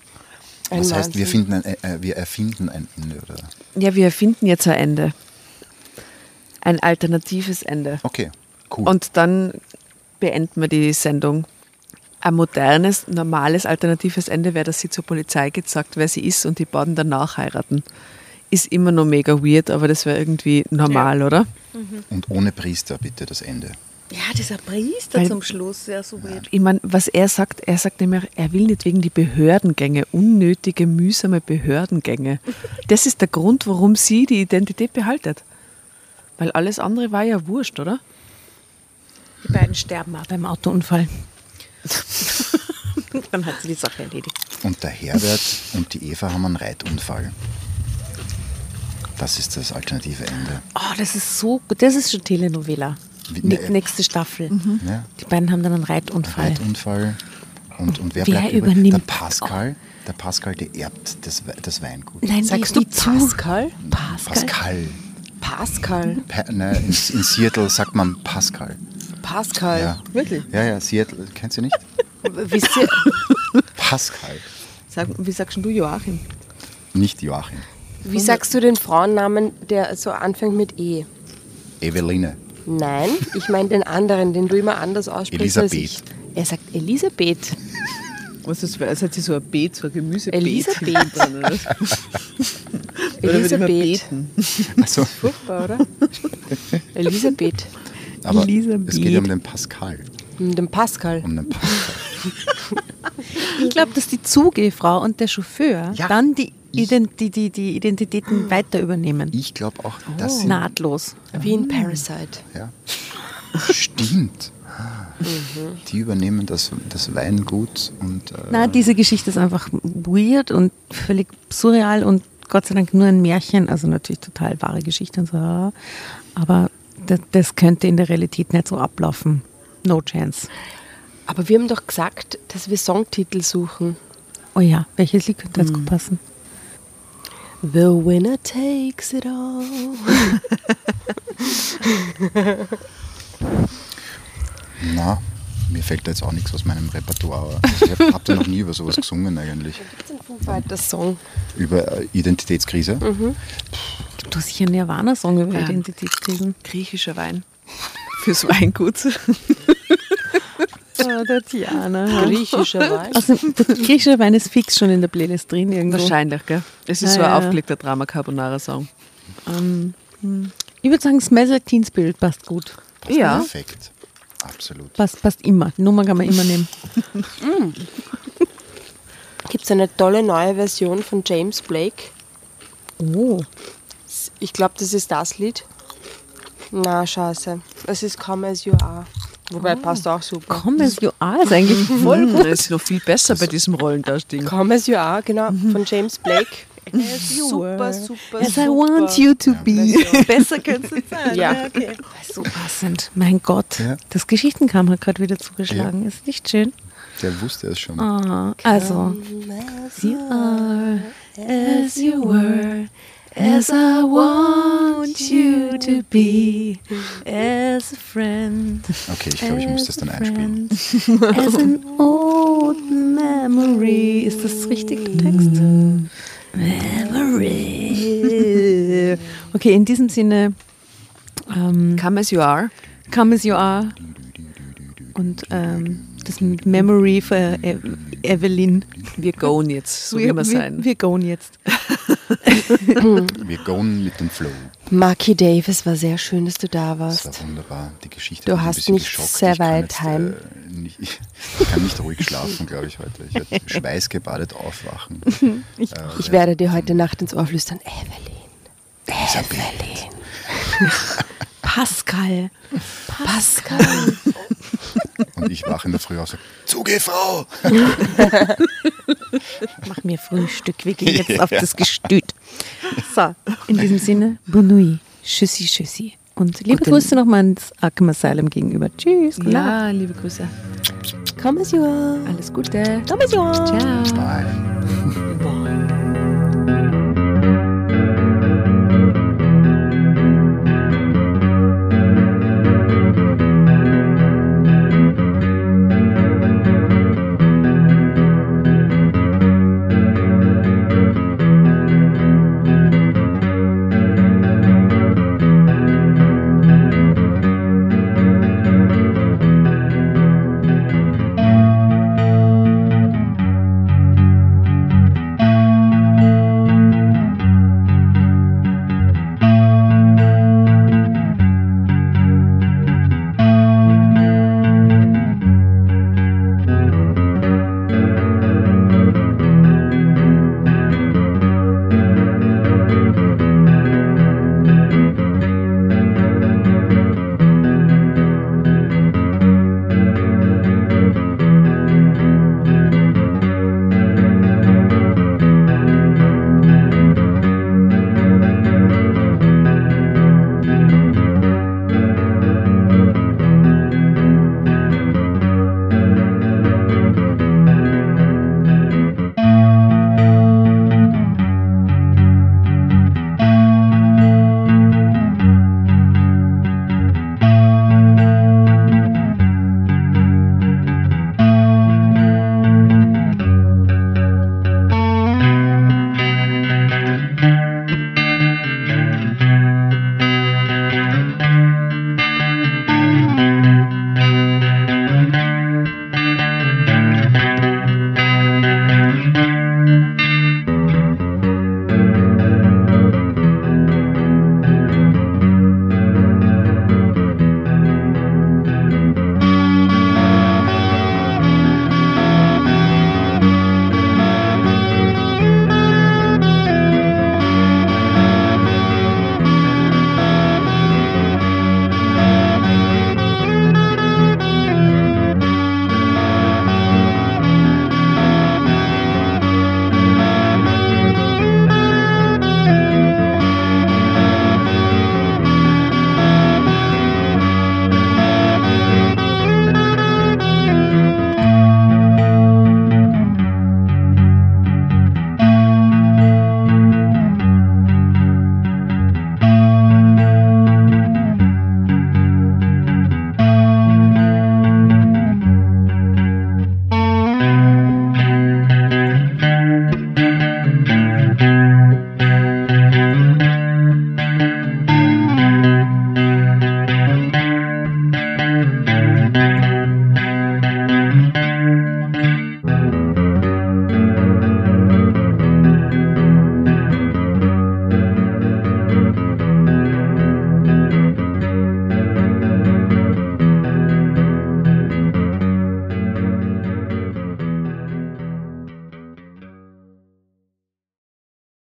Das heißt, wir, finden ein, äh, wir erfinden ein Ende. Oder? Ja, wir erfinden jetzt ein Ende. Ein alternatives Ende. Okay, cool. Und dann beenden wir die Sendung. Ein modernes, normales, alternatives Ende wäre, dass sie zur Polizei geht, sagt, wer sie ist und die beiden danach heiraten. Ist immer noch mega weird, aber das wäre irgendwie normal, oder? Und ohne Priester bitte das Ende. Ja, dieser Priester Weil- zum Schluss, ja, so weird. Ich meine, was er sagt, er sagt nämlich, er will nicht wegen die Behördengänge, unnötige, mühsame Behördengänge. Das ist der Grund, warum sie die Identität behaltet. Weil alles andere war ja wurscht, oder? Die beiden sterben auch beim Autounfall. Dann hat sie die Sache erledigt. Und der Herbert und die Eva haben einen Reitunfall. Das ist das alternative Ende. Oh, das ist so gut. Das ist schon Telenovela. Ne- Nächste Staffel. Ja? Die beiden haben dann einen Reitunfall. Reitunfall. Und, und wer, Wer bleibt über? übernimmt- Der Pascal. Der Pascal, der erbt das, We- das Weingut. Nein, Sagst die, du. Pascal? Pascal. Pascal. Pascal. Pa ne, in, in Seattle sagt man Pascal. Pascal. Ja. Wirklich? Ja, ja, Seattle, kennst du nicht? Wisst ihr, Pascal, Sag, wie sagst du Joachim? nicht Joachim. wie sagst du den Frauennamen, der so anfängt mit E? Eveline. Nein, ich meine den anderen, den du immer anders aussprichst als ich. Er sagt Elisabeth. Was ist das? Hat sie so ein Beet, so ein Gemüsebeet? Elisabeth. dran, oder? Oder wird immer Elisabeth. beten? Also, Furchtbar, oder? Elisabeth. Aber Elisabeth. es geht ja um den Pascal. Und den Pascal. Um den Pascal. Ich glaube, dass die Zugehfrau und der Chauffeur Ja. dann die, Ident die, die, die Identitäten weiter übernehmen. Ich glaube auch, das sind, Nahtlos. Wie in Parasite. ja. Stimmt. Die übernehmen das, das Weingut und äh, Na, diese Geschichte ist einfach weird und völlig surreal und Gott sei Dank nur ein Märchen, also natürlich total wahre Geschichte und so. Aber das, das könnte in der Realität nicht so ablaufen. No chance. Aber wir haben doch gesagt, dass wir Songtitel suchen. Oh ja, welches Lied könnte jetzt gut passen? The winner takes it all. na, mir fällt da jetzt auch nichts aus meinem Repertoire. Also ich habe hab da noch nie über sowas gesungen eigentlich. Weiter Song. Über äh, Identitätskrise. Du hast sicher einen Nirvana-Song über Ja. Identitätskrisen. Griechischer Wein. Fürs Weingut. Oh, Tatjana. Griechischer Wein. Also, der griechische Wein ist fix schon in der Playlist drin irgendwo. Wahrscheinlich, gell? Es ist Ja, so ein ja. aufgelegter Drama Carbonara Song. Ähm, hm. Ich würde sagen, Smell Teen Spirit passt gut. Ja. Perfekt. Absolut. Passt, passt immer. Die Nummer kann man immer nehmen. Gibt es eine tolle neue Version von James Blake? Oh. Ich glaube, das ist das Lied. Na, scheiße. Es ist Come As You Are. Wobei, passt auch super. Come as you are ist eigentlich voll Voll gut. Das ist noch viel besser bei diesem Rollendarstellung. Come As You Are, genau, von James Blake. Super, super, As super. I want you to be. Besser könnte es nicht sein. Ja. okay. So passend. Mein Gott. Ja. Das Geschichtenkram hat gerade wieder zugeschlagen. Ist nicht schön. Der wusste es schon. Ah, also. You are as you were, as I want you to be, as a friend. Okay, ich glaube, ich muss das dann einspielen. As an old memory. Ist das richtig Text? Memory. Okay, in diesem Sinne, ähm, Come as you are. come as you are. Und ähm, das Memory für e Evelyn. Wir gehen jetzt, so wie wir sein. Wir, wir gehen jetzt. Wir gehen mit dem Flow. Marky Dave, es war sehr schön, dass du da Das warst. war wunderbar. Die Geschichte Du hat mich ein hast geschockt. sehr weit jetzt, heim. Äh, nicht, ich kann nicht ruhig schlafen, glaube ich, heute. Ich werde schweißgebadet aufwachen. Ich, Äh, ich werde dir heute Nacht ins Ohr flüstern, Evelyn. Elisabeth. Pascal. Pascal. Und ich wache in der Früh auf und sage, Zuge, Frau! Mach mir Frühstück. Wir gehen jetzt auf das Gestüt. So, in diesem Sinne, nuit. Tschüssi, tschüssi. Und liebe Gute- Grüße nochmal ans Arkham Asylum gegenüber. Tschüss. Ja, liebe Grüße. Come as you are. Alles Gute. Come as you are. Ciao. Bye.